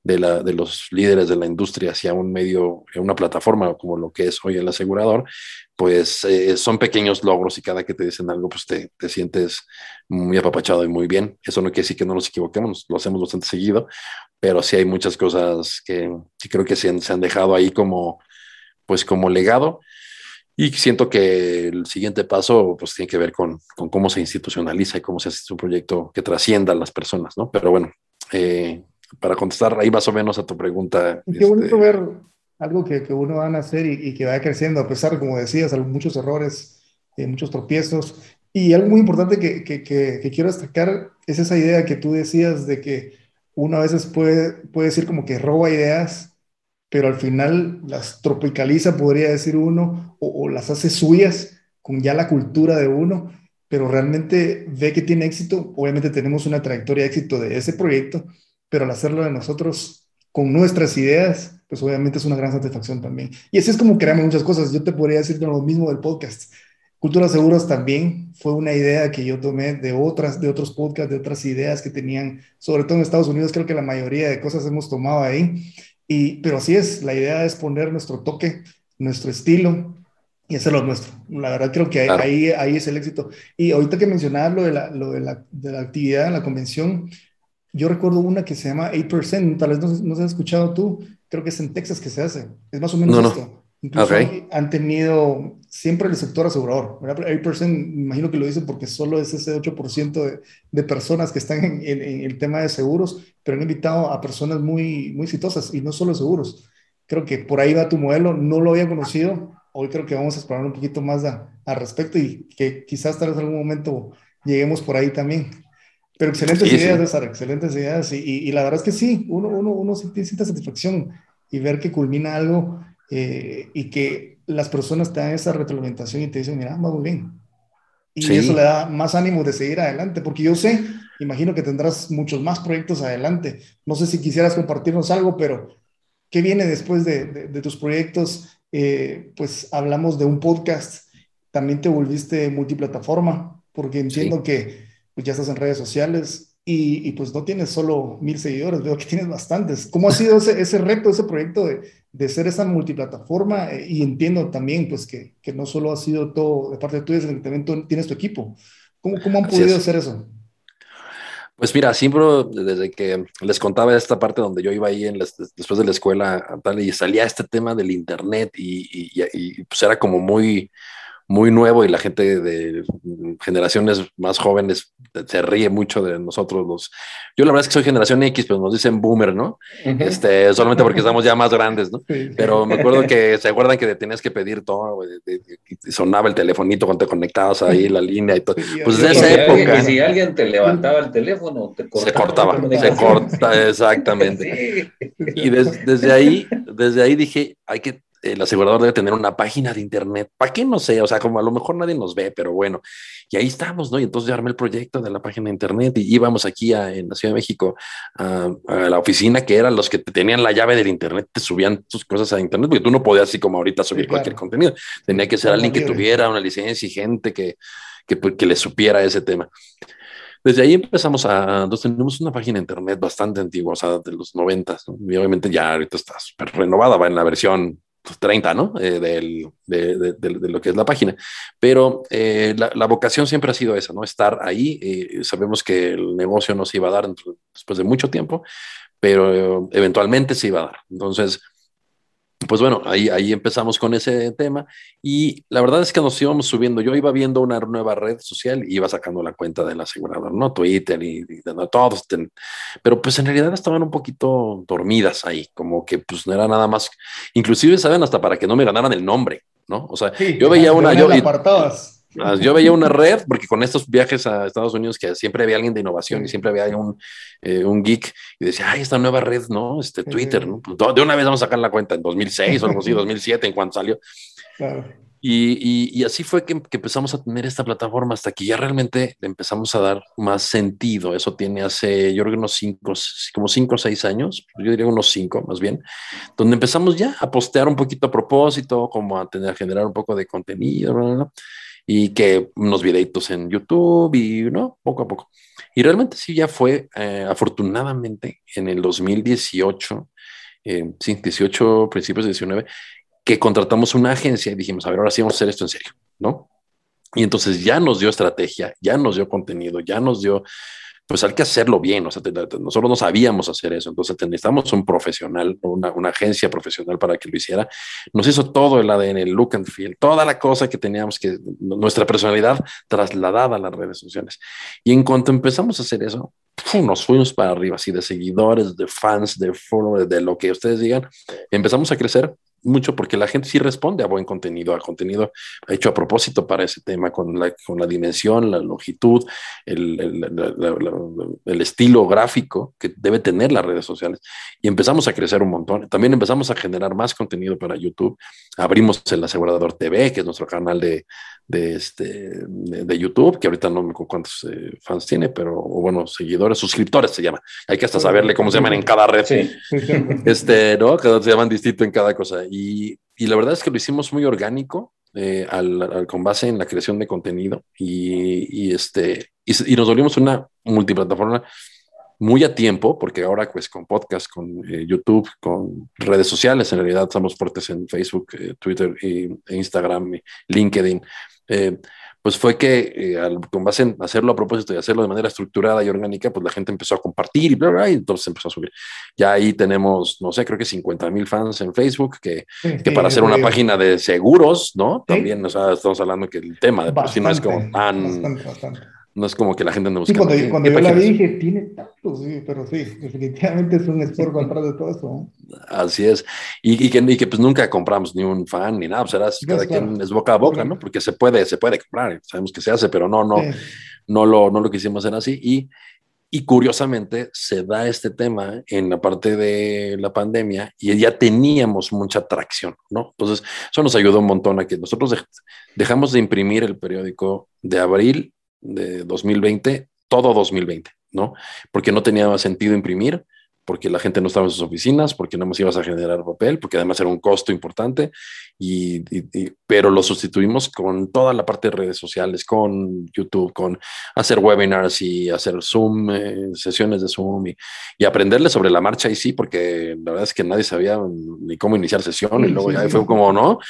de, la, de los líderes de la industria hacia un medio, una plataforma como lo que es hoy el asegurador, pues eh, son pequeños logros y cada que te dicen algo, pues te, te, sientes muy apapachado y muy bien. Eso no quiere decir que no nos equivoquemos, lo hacemos bastante seguido, pero sí hay muchas cosas que, que creo que se han, se han, dejado ahí como, pues como legado. Y siento que el siguiente paso pues tiene que ver con, con cómo se institucionaliza y cómo se hace un proyecto que trascienda a las personas, ¿no? Pero bueno, eh, para contestar ahí más o menos a tu pregunta. Qué bonito este, ver algo que, que, uno va a hacer y, y, que va creciendo, a pesar, como decías, muchos errores, eh, muchos tropiezos, Y algo muy importante que, que, que, quiero destacar es esa idea que tú decías de que uno a veces puede, puede decir como que roba ideas, pero al final las tropicaliza, podría decir uno, o, o las hace suyas con ya la cultura de uno, pero realmente ve que tiene éxito. Obviamente tenemos una trayectoria de éxito de ese proyecto, pero al hacerlo de nosotros con nuestras ideas, pues obviamente es una gran satisfacción también. Y así es como creamos muchas cosas. Yo te podría decir lo mismo del podcast. Cultura Seguros también fue una idea que yo tomé de otras, de otros podcasts, de otras ideas que tenían, sobre todo en Estados Unidos, creo que la mayoría de cosas hemos tomado ahí. Y, pero así es, la idea es poner nuestro toque, nuestro estilo y hacerlo nuestro. La verdad creo que ahí, ahí, es el éxito. Y ahorita que mencionabas lo de la, lo de la, de la actividad en la convención, yo recuerdo una que se llama 8%, tal vez no, no has escuchado tú, creo que es en Texas que se hace. Es más o menos esto. Incluso han tenido siempre el sector asegurador. 8%, imagino que lo dicen porque solo es ese 8% de, de, personas que están en, en, el tema de seguros, pero han invitado a personas muy, muy exitosas y no solo seguros. Creo que por ahí va tu modelo, no lo había conocido. Hoy creo que vamos a explorar un poquito más al respecto y que quizás tal vez en algún momento lleguemos por ahí también. Pero excelentes ideas, César, excelentes ideas. Y, y, la verdad es que sí, uno, uno, uno siente satisfacción y ver que culmina algo eh, y que las personas te dan esa retroalimentación y te dicen, mira, va muy bien. Y eso le da más ánimo de seguir adelante, porque yo sé, imagino que tendrás muchos más proyectos adelante. No sé si quisieras compartirnos algo, pero ¿qué viene después de, de, tus proyectos? Eh, pues hablamos de un podcast, también te volviste multiplataforma, porque entiendo que pues ya estás en redes sociales y, pues no tienes solo mil seguidores, veo que tienes bastantes. ¿Cómo ha sido ese, ese reto, ese proyecto de, de ser esa multiplataforma? Eh, y entiendo también pues que, que, no solo ha sido todo de parte tuya, sino que también tienes tu equipo. ¿Cómo, cómo han podido hacer eso? Pues mira, siempre desde que les contaba esta parte donde yo iba ahí en después de la escuela tal, y salía este tema del internet y, y, y, pues era como muy, muy nuevo y la gente de generaciones más jóvenes se ríe mucho de nosotros los yo la verdad es que soy generación X pero nos dicen boomer no este solamente porque estamos ya más grandes no <laughs> pero me acuerdo que se acuerdan que tenías que pedir todo y sonaba el telefonito cuando te conectabas ahí la línea y todo. Pues de esa época. y si alguien te levantaba el teléfono te cortaba se cortaba se corta exactamente. <laughs> Y desde ahí desde ahí dije hay que el asegurador debe tener una página de internet. ¿Para qué? No sé, o sea, como a lo mejor nadie nos ve, pero bueno. Y ahí estamos, ¿no? Y entonces yo armé el proyecto de la página de internet y íbamos aquí en la Ciudad de México a, la oficina que eran los que tenían la llave del internet, te subían tus cosas a internet, porque tú no podías así como ahorita subir cualquier contenido. Tenía que ser alguien que tuviera una licencia y gente que, que, pues, que le supiera ese tema. Desde ahí empezamos a, entonces tenemos una página de internet bastante antigua, o sea, de los 90, y obviamente ya ahorita está súper renovada, va en la versión 30, ¿no? Eh, del, de, de, lo que es la página. Pero eh, la, la, vocación siempre ha sido esa, ¿no? Estar ahí. Eh, sabemos que el negocio no se iba a dar después de mucho tiempo, pero eventualmente se iba a dar. Entonces, pues bueno, ahí, ahí empezamos con ese tema y la verdad es que nos íbamos subiendo. Yo iba viendo una nueva red social y iba sacando la cuenta del asegurador, ¿no? Twitter y, y no, todos, pero pues en realidad estaban un poquito dormidas ahí, como que pues no era nada más, inclusive saben hasta para que no me ganaran el nombre, ¿no? O sea, sí, yo veía <laughs> una... Yo, Ah, yo veía una red, porque con estos viajes a Estados Unidos, que siempre había alguien de innovación y siempre había un, eh, un geek, y decía, ay, esta nueva red, ¿no? Este Twitter, ¿no? Pues de una vez vamos a sacar la cuenta en 2006 o algo así, <laughs> 2007, en cuanto salió. Claro. Y, y, y, así fue que, que, empezamos a tener esta plataforma hasta que ya realmente le empezamos a dar más sentido. Eso tiene hace, yo creo que unos cinco, como cinco o seis años, yo diría unos cinco más bien, donde empezamos ya a postear un poquito a propósito, como a tener, a generar un poco de contenido, bla, bla, bla y que unos videitos en YouTube y, ¿no? Poco a poco. Y realmente sí, ya fue, eh, afortunadamente, en el 2018, eh, sí, 18, principios de 19, que contratamos una agencia y dijimos, a ver, ahora sí vamos a hacer esto en serio, ¿no? Y entonces ya nos dio estrategia, ya nos dio contenido, ya nos dio pues hay que hacerlo bien, o sea, nosotros no sabíamos hacer eso, entonces necesitamos un profesional, una, agencia profesional para que lo hiciera. Nos hizo todo el ADN, el look and feel, toda la cosa que teníamos que, nuestra personalidad trasladada a las redes sociales. Y en cuanto empezamos a hacer eso, nos fuimos para arriba, así de seguidores, de fans, de followers, de lo que ustedes digan, empezamos a crecer mucho porque la gente sí responde a buen contenido, a contenido hecho a propósito para ese tema, con la, con la dimensión, la longitud, el, el, estilo gráfico que debe tener las redes sociales. Y empezamos a crecer un montón. También empezamos a generar más contenido para YouTube. Abrimos el Asegurador TV, que es nuestro canal de, de, este, de, YouTube, que ahorita no me acuerdo cuántos eh, fans tiene, pero bueno, seguidores, suscriptores se llama. Hay que hasta saberle cómo se llaman en cada red. Sí. Este, ¿no? Cada, se llaman distinto en cada cosa. Y, y la verdad es que lo hicimos muy orgánico. Eh, al, con base en la creación de contenido y, y este, y, nos volvimos una multiplataforma muy a tiempo, porque ahora pues con podcast, con eh, YouTube, con redes sociales, en realidad estamos fuertes en Facebook, Twitter, e Instagram, LinkedIn, eh, pues fue que eh, con base en hacerlo a propósito y hacerlo de manera estructurada y orgánica, pues la gente empezó a compartir y bla, bla, y entonces empezó a subir. Ya ahí tenemos, no sé, creo que 50 mil fans en Facebook, que, que para hacer una página de seguros, ¿no? También, o sea, estamos hablando que el tema de por sí no es como tan... No es como que la gente ande buscando. Sí, cuando, yo la dije, tiene tantos, sí, pero sí, definitivamente es un <laughs> esfuerzo atrás de todo eso. Así es. Y, y, que, y, que, pues nunca compramos ni un fan ni nada, pues cada quien es boca a boca, ¿no? Porque se puede, se puede comprar, sabemos que se hace, pero no, no, no, lo, no lo quisimos hacer así. Y, y curiosamente se da este tema en la parte de la pandemia y ya teníamos mucha atracción, ¿no? Entonces, eso nos ayudó un montón a que nosotros dejamos de imprimir el periódico de abril de 2020, todo 2020, ¿no? Porque no tenía sentido imprimir, porque la gente no estaba en sus oficinas, porque no nos ibas a generar papel, porque además era un costo importante, y, pero lo sustituimos con toda la parte de redes sociales, con YouTube, con hacer webinars y hacer Zoom, eh, sesiones de Zoom y, y, aprenderle sobre la marcha y sí, porque la verdad es que nadie sabía ni cómo iniciar sesión y luego ya fue como, ¿no?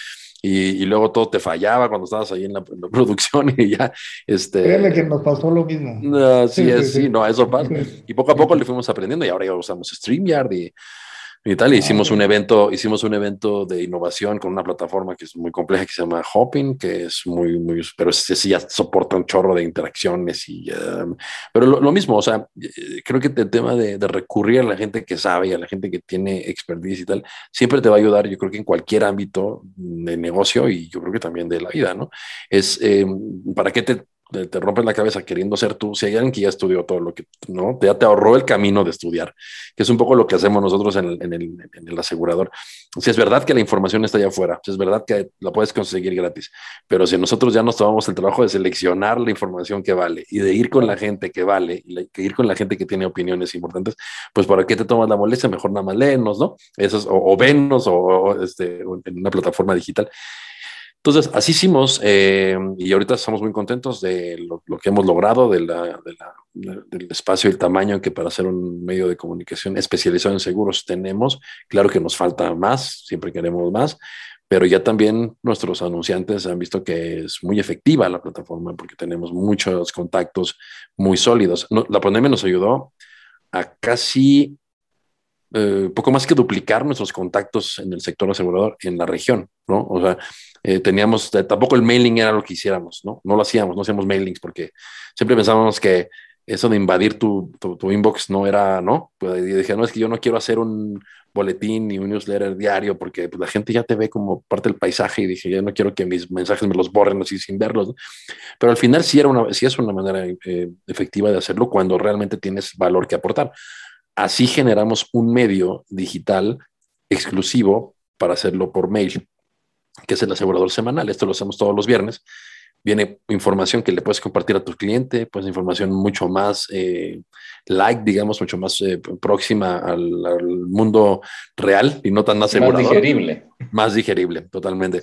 Y, luego todo te fallaba cuando estabas ahí en la, <laughs> producción y ya, este... Créeme que nos pasó lo mismo. sí, es, sí, no, eso pasa. Y poco a poco le fuimos aprendiendo y ahora ya usamos StreamYard y y tal. hicimos un evento, hicimos un evento de innovación con una plataforma que es muy compleja que se llama Hopping, que es muy, muy, pero sí ya soporta un chorro de interacciones y, um, pero lo, mismo, o sea, eh, creo que el tema de, recurrir a la gente que sabe y a la gente que tiene expertise y tal, siempre te va a ayudar, yo creo que en cualquier ámbito de negocio y yo creo que también de la vida, ¿no? Es, eh, ¿para qué te te rompes la cabeza queriendo ser tú, si hay alguien que ya estudió todo lo que, ¿no? Ya te ahorró el camino de estudiar, que es un poco lo que hacemos nosotros en el, en el, en el asegurador. Si es verdad que la información está allá afuera, si es verdad que la puedes conseguir gratis, pero si nosotros ya nos tomamos el trabajo de seleccionar la información que vale y de ir con la gente que vale y de ir con la gente que tiene opiniones importantes, pues ¿para qué te tomas la molestia? Mejor nada más léenos, ¿no? Eso es, o, o venos o, o este, en una plataforma digital. Entonces, así hicimos eh, y ahorita estamos muy contentos de lo, que hemos logrado, de la, del espacio y el tamaño que para ser un medio de comunicación especializado en seguros tenemos. Claro que nos falta más, siempre queremos más, pero ya también nuestros anunciantes han visto que es muy efectiva la plataforma porque tenemos muchos contactos muy sólidos. la pandemia nos ayudó a casi eh, poco más que duplicar nuestros contactos en el sector asegurador en la región, ¿no? O sea, eh, teníamos, eh, tampoco el mailing era lo que hiciéramos, ¿no? No lo hacíamos, no hacíamos mailings porque siempre pensábamos que eso de invadir tu, tu, inbox no era, ¿no? Pues dije, no, es que yo no quiero hacer un boletín ni un newsletter diario porque pues, la gente ya te ve como parte del paisaje y dije, yo no quiero que mis mensajes me los borren así sin verlos, ¿no? Pero al final sí, era una, sí es una manera eh, efectiva de hacerlo cuando realmente tienes valor que aportar. Así generamos un medio digital exclusivo para hacerlo por mail que es el asegurador semanal. Esto lo hacemos todos los viernes. Viene información que le puedes compartir a tu cliente, pues información mucho más eh, light, digamos, mucho más eh, próxima al, mundo real y no tan asegurador. Más digerible. Más digerible, totalmente.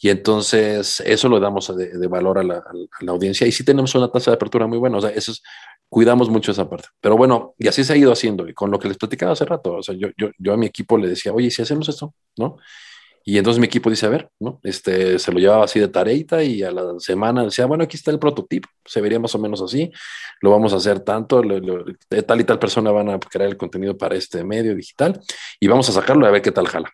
Y entonces eso lo damos de, valor a la, audiencia y sí tenemos una tasa de apertura muy buena. O sea, eso es, cuidamos mucho esa parte. Pero bueno, y así se ha ido haciendo. Y con lo que les platicaba hace rato, o sea, yo, yo, yo a mi equipo le decía, oye, si hacemos esto, ¿no? Y entonces mi equipo dice, a ver, ¿no? Este, se lo llevaba así de tareita y a la semana decía, bueno, aquí está el prototipo, se vería más o menos así, lo vamos a hacer tanto, tal y tal persona van a crear el contenido para este medio digital y vamos a sacarlo a ver qué tal jala.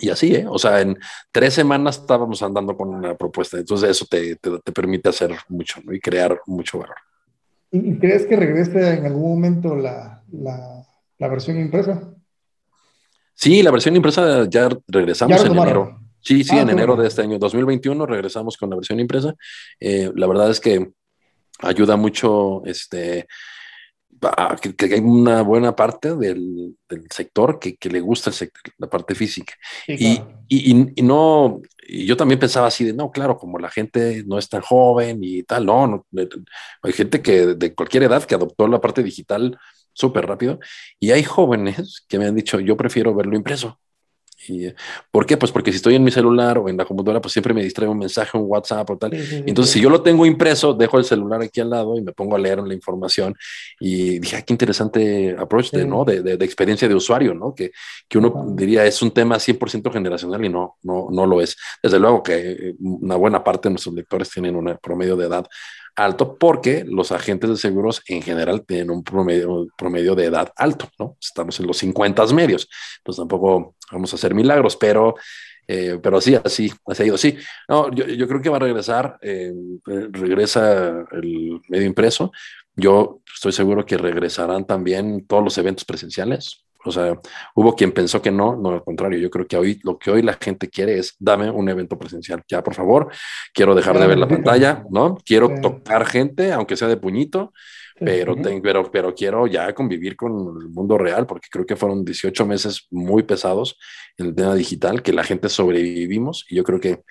Y así, ¿eh? O sea, en tres semanas estábamos andando con una propuesta, entonces eso te, te, permite hacer mucho ¿no? y crear mucho valor. ¿Y crees que regrese en algún momento la, la, la versión impresa? Sí, la versión impresa ya regresamos en enero. Sí, sí, ah, en enero de este año 2021 regresamos con la versión impresa. Eh, la verdad es que ayuda mucho este, que, hay una buena parte del, sector que, le gusta el sector, la parte física. y, y, no, y yo también pensaba así de, no, claro, como la gente no es tan joven y tal, no, no hay gente que de cualquier edad que adoptó la parte digital súper rápido y hay jóvenes que me han dicho, yo prefiero verlo impreso. Y, ¿Por qué? Pues porque si estoy en mi celular o en la computadora, pues siempre me distrae un mensaje, un WhatsApp o tal. Entonces, si yo lo tengo impreso, dejo el celular aquí al lado y me pongo a leer la información. Y dije, ah, qué interesante approach de, ¿no? De, de, experiencia de usuario, ¿no? Que, que uno diría es un tema 100% generacional y no, no, no lo es. Desde luego que una buena parte de nuestros lectores tienen un promedio de edad alto porque los agentes de seguros en general tienen un promedio, promedio de edad alto, ¿no? Estamos en los 50 medios, pues tampoco vamos a hacer milagros, pero, eh, pero sí, así, así ha ido. Sí, no, yo, yo creo que va a regresar, eh, regresa el medio impreso. Yo estoy seguro que regresarán también todos los eventos presenciales, o sea, hubo quien pensó que no, no al contrario, yo creo que hoy lo que hoy la gente quiere es dame un evento presencial, ya por favor, quiero dejar de ver la pantalla, ¿no? Quiero tocar gente, aunque sea de puñito, pero, pero, pero quiero ya convivir con el mundo real, porque creo que fueron 18 meses muy pesados en el tema digital, que la gente sobrevivimos y yo creo que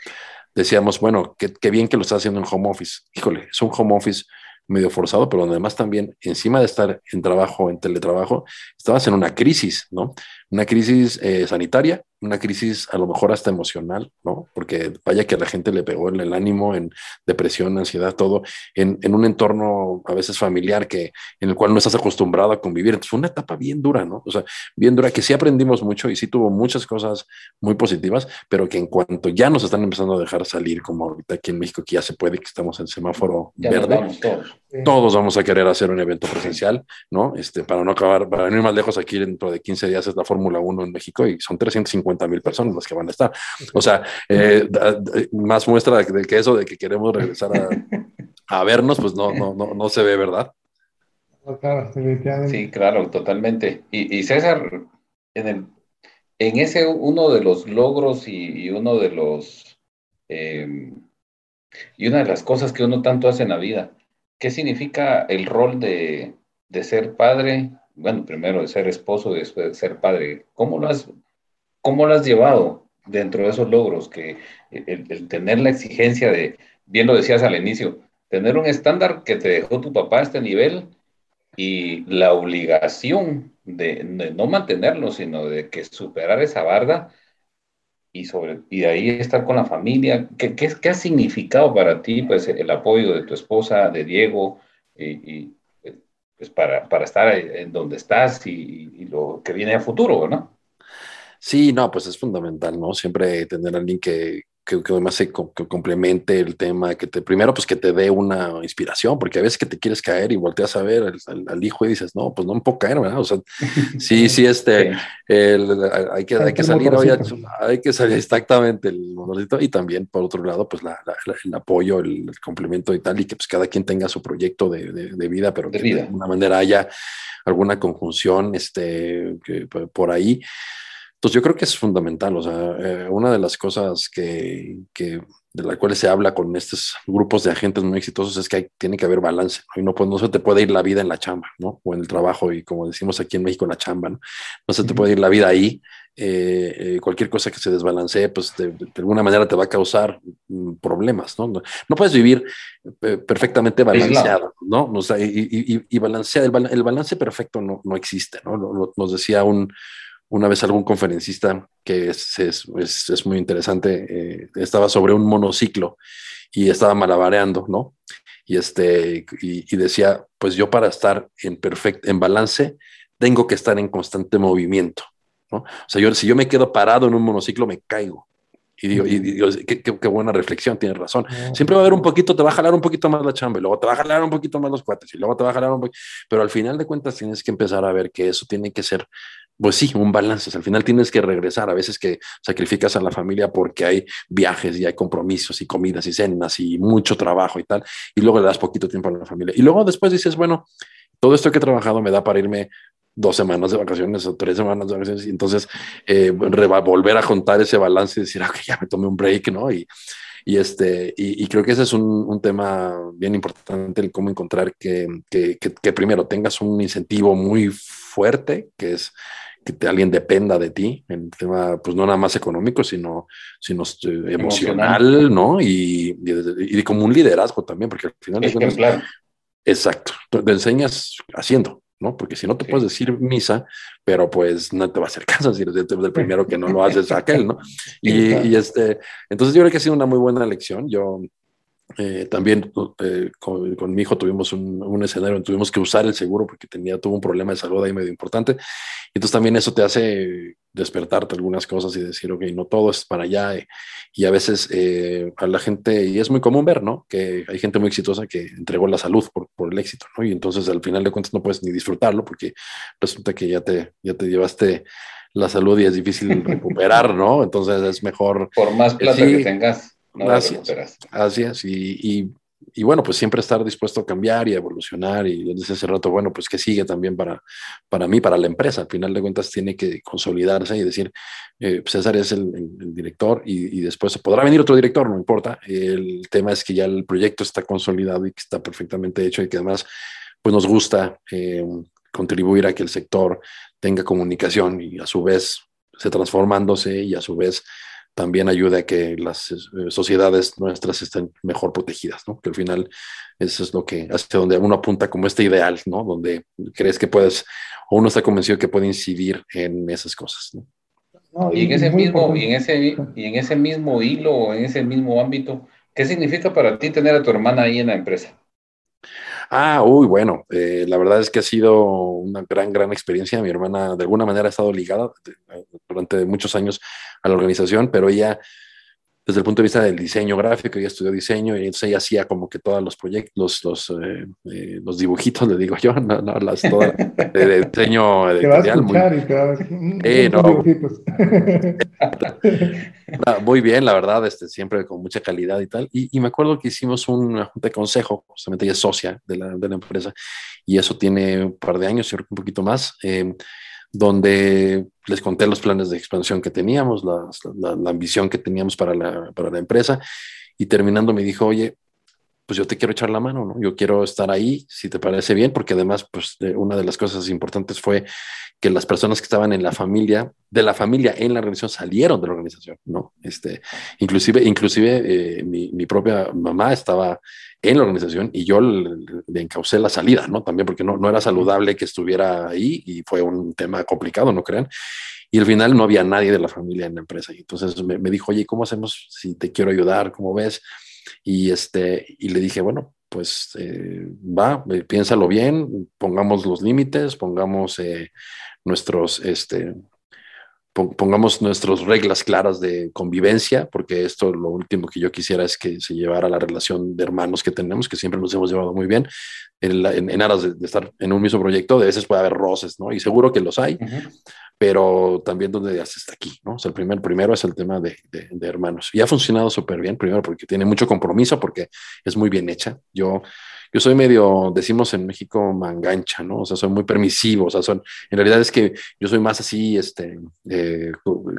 decíamos, bueno, qué, qué bien que lo está haciendo en home office. Híjole, es un home office medio forzado, pero además también, encima de estar en trabajo, en teletrabajo, estabas en una crisis, ¿no? Una crisis eh, sanitaria, una crisis a lo mejor hasta emocional, ¿no? Porque vaya que a la gente le pegó en el ánimo, en depresión, ansiedad, todo, en, en, un entorno a veces familiar que, en el cual no estás acostumbrado a convivir. Entonces fue una etapa bien dura, ¿no? O sea, bien dura, que sí aprendimos mucho y sí tuvo muchas cosas muy positivas, pero que en cuanto ya nos están empezando a dejar salir, como ahorita aquí en México, que ya se puede, que estamos en semáforo verde, todos. todos. vamos a querer hacer un evento presencial, ¿no? Este, para no acabar, para no ir más lejos, aquí dentro de 15 días es la Fórmula 1 en México y son 350 mil personas las que van a estar. O sea, eh, más muestra de que eso de que queremos regresar a, <laughs> vernos, pues no, no, no, no se ve, ¿verdad? Sí, claro, totalmente. Y, César, en, el, en ese uno de los logros y, uno de los... Em, y una de las cosas que uno tanto hace en la vida, ¿qué significa el rol de, de ser padre? Bueno, primero de ser esposo después de ser padre. ¿Cómo lo has ¿Cómo lo has llevado dentro de esos logros? Que el, tener la exigencia de, bien lo decías al inicio, tener un estándar que te dejó tu papá a este nivel y la obligación de, no mantenerlo, sino de que superar esa barda y, sobre, y de ahí estar con la familia. ¿Qué, qué, ha significado para ti pues, el apoyo de tu esposa, de Diego, y, pues, para, para, estar en donde estás y, y, lo que viene a futuro, ¿no? Sí, no, pues es fundamental, ¿no? Siempre tener a alguien que, que, que además se complemente el tema, que te, primero, pues que te dé una inspiración, porque a veces que te quieres caer y volteas a ver al, hijo y dices, no, pues no me puedo caer, ¿verdad? O sea, <laughs> sí, sí, este, hay, que, hay que salir, hay que salir exactamente el monolito y también, por otro lado, pues la, el apoyo, el, complemento y tal, y que pues cada quien tenga su proyecto de, de, vida, pero de que de alguna manera haya alguna conjunción este, que, por ahí. Entonces yo creo que es fundamental, o sea, eh, una de las cosas que, que, de las cuales se habla con estos grupos de agentes muy exitosos es que hay, tiene que haber balance, ¿no? Y no, pues, no se te puede ir la vida en la chamba, ¿no? O en el trabajo, y como decimos aquí en México, la chamba, ¿no? No se te puede ir la vida ahí. Eh, eh, cualquier cosa que se desbalancee, pues de, alguna manera te va a causar mm, problemas, ¿no? No, puedes vivir perfectamente balanceado, ¿no? O sea, y, y, y balancear, el, balance perfecto no, no existe, ¿no? Nos decía un una vez algún conferencista que es, es, es, muy interesante, eh, estaba sobre un monociclo y estaba malabareando, ¿no? Y, este, y, decía, pues yo para estar en perfecto, en balance, tengo que estar en constante movimiento, ¿no? O sea, yo, si yo me quedo parado en un monociclo, me caigo. Y digo, y digo qué, qué, buena reflexión, tienes razón. Siempre va a haber un poquito, te va a jalar un poquito más la chamba, y luego te va a jalar un poquito más los cuates, y luego te va a jalar un poquito. Pero al final de cuentas tienes que empezar a ver que eso tiene que ser pues sí, un balance. al final tienes que regresar. A veces que sacrificas a la familia porque hay viajes y hay compromisos y comidas y cenas y mucho trabajo y tal. Y luego le das poquito tiempo a la familia. Y luego después dices, bueno, todo esto que he trabajado me da para irme dos semanas de vacaciones o tres semanas de vacaciones y entonces eh, volver a contar ese balance y decir, ok, ya me tomé un break, ¿no? Y, y, este, y, creo que ese es un, un, tema bien importante, el cómo encontrar que, que, que, primero tengas un incentivo muy fuerte, que es que alguien dependa de ti, en tema, pues no nada más económico, sino, sino este, emocional, ¿no? Y, y, como un liderazgo también, porque al final... Es claro. Exacto, te enseñas haciendo, ¿no? Porque si no te puedes decir misa, pero pues no te va a hacer caso si eres el primero que no lo haces aquel, ¿no? <laughs> Y, y, este, entonces yo creo que ha sido una muy buena lección. Yo eh, también eh, con, mi hijo tuvimos un, un, escenario, tuvimos que usar el seguro porque tenía, tuvo un problema de salud ahí medio importante. Entonces también eso te hace despertarte algunas cosas y decir, ok, no todo es para allá. Eh, y a veces a la gente, y es muy común ver, ¿no? Que hay gente muy exitosa que entregó la salud por, por, el éxito, ¿no? Y entonces al final de cuentas no puedes ni disfrutarlo porque resulta que ya te, ya te llevaste la salud y es difícil <laughs> recuperar, ¿no? Entonces es mejor... Por más plata que tengas así, es, Y, y, bueno, pues siempre estar dispuesto a cambiar y a evolucionar. Y desde ese rato, bueno, pues que sigue también para, para mí, para la empresa. Al final de cuentas, tiene que consolidarse y decir, eh, César es el, director y, y, después podrá venir otro director, no importa. El tema es que ya el proyecto está consolidado y que está perfectamente hecho y que además, pues nos gusta eh, contribuir a que el sector tenga comunicación y a su vez se transformándose y a su vez también ayuda a que las eh, sociedades nuestras estén mejor protegidas, ¿no? Que al final eso es lo que hace donde uno apunta como este ideal, ¿no? Donde crees que puedes, o uno está convencido que puede incidir en esas cosas, ¿no? y, en ese mismo, y en ese, y en ese mismo hilo, o en ese mismo ámbito, ¿qué significa para ti tener a tu hermana ahí en la empresa? Ah, uy, bueno, eh, la verdad es que ha sido una gran, gran experiencia. Mi hermana de alguna manera ha estado ligada eh, durante muchos años a la organización, pero ella desde el punto de vista del diseño gráfico, ella estudió diseño y entonces ella hacía como que todos los proyectos, los, los, eh, eh, los dibujitos, le digo yo, <laughs> no, no las todas de, diseño <laughs> editorial. Muy, eh, <laughs> no. Muy bien, la verdad, este, siempre con mucha calidad y tal. Y, y, me acuerdo que hicimos un junta de consejo, justamente ella es socia de la, de la empresa, y eso tiene un par de años, yo creo que un poquito más. Donde les conté los planes de expansión que teníamos, la, la, ambición que teníamos para la, para la empresa, y terminando me dijo, oye, pues yo te quiero echar la mano, ¿no? Yo quiero estar ahí, si te parece bien, porque además, pues una de las cosas importantes fue que las personas que estaban en la familia, de la familia en la organización, salieron de la organización, ¿no? Este, inclusive, inclusive eh, mi, mi, propia mamá estaba en la organización y yo le, le, encaucé la salida, ¿no? También porque no, no era saludable que estuviera ahí y fue un tema complicado, ¿no crean? Y al final no había nadie de la familia en la empresa. Y entonces me, me dijo, oye, ¿cómo hacemos si te quiero ayudar? ¿Cómo ves? Y, este, y le dije, bueno, pues eh, va, eh, piénsalo bien, pongamos los límites, pongamos eh, nuestros, este, pongamos nuestras reglas claras de convivencia, porque esto lo último que yo quisiera es que se llevara la relación de hermanos que tenemos, que siempre nos hemos llevado muy bien, en, aras de, estar en un mismo proyecto, de veces puede haber roces, ¿no? Y seguro que los hay, pero también donde hace está aquí, ¿no? O sea, el primer, primero es el tema de, de, hermanos. Y ha funcionado súper bien, primero porque tiene mucho compromiso, porque es muy bien hecha. Yo, yo soy medio, decimos en México, mangancha, ¿no? O sea, soy muy permisivo, o sea, son, en realidad es que yo soy más así, este, eh,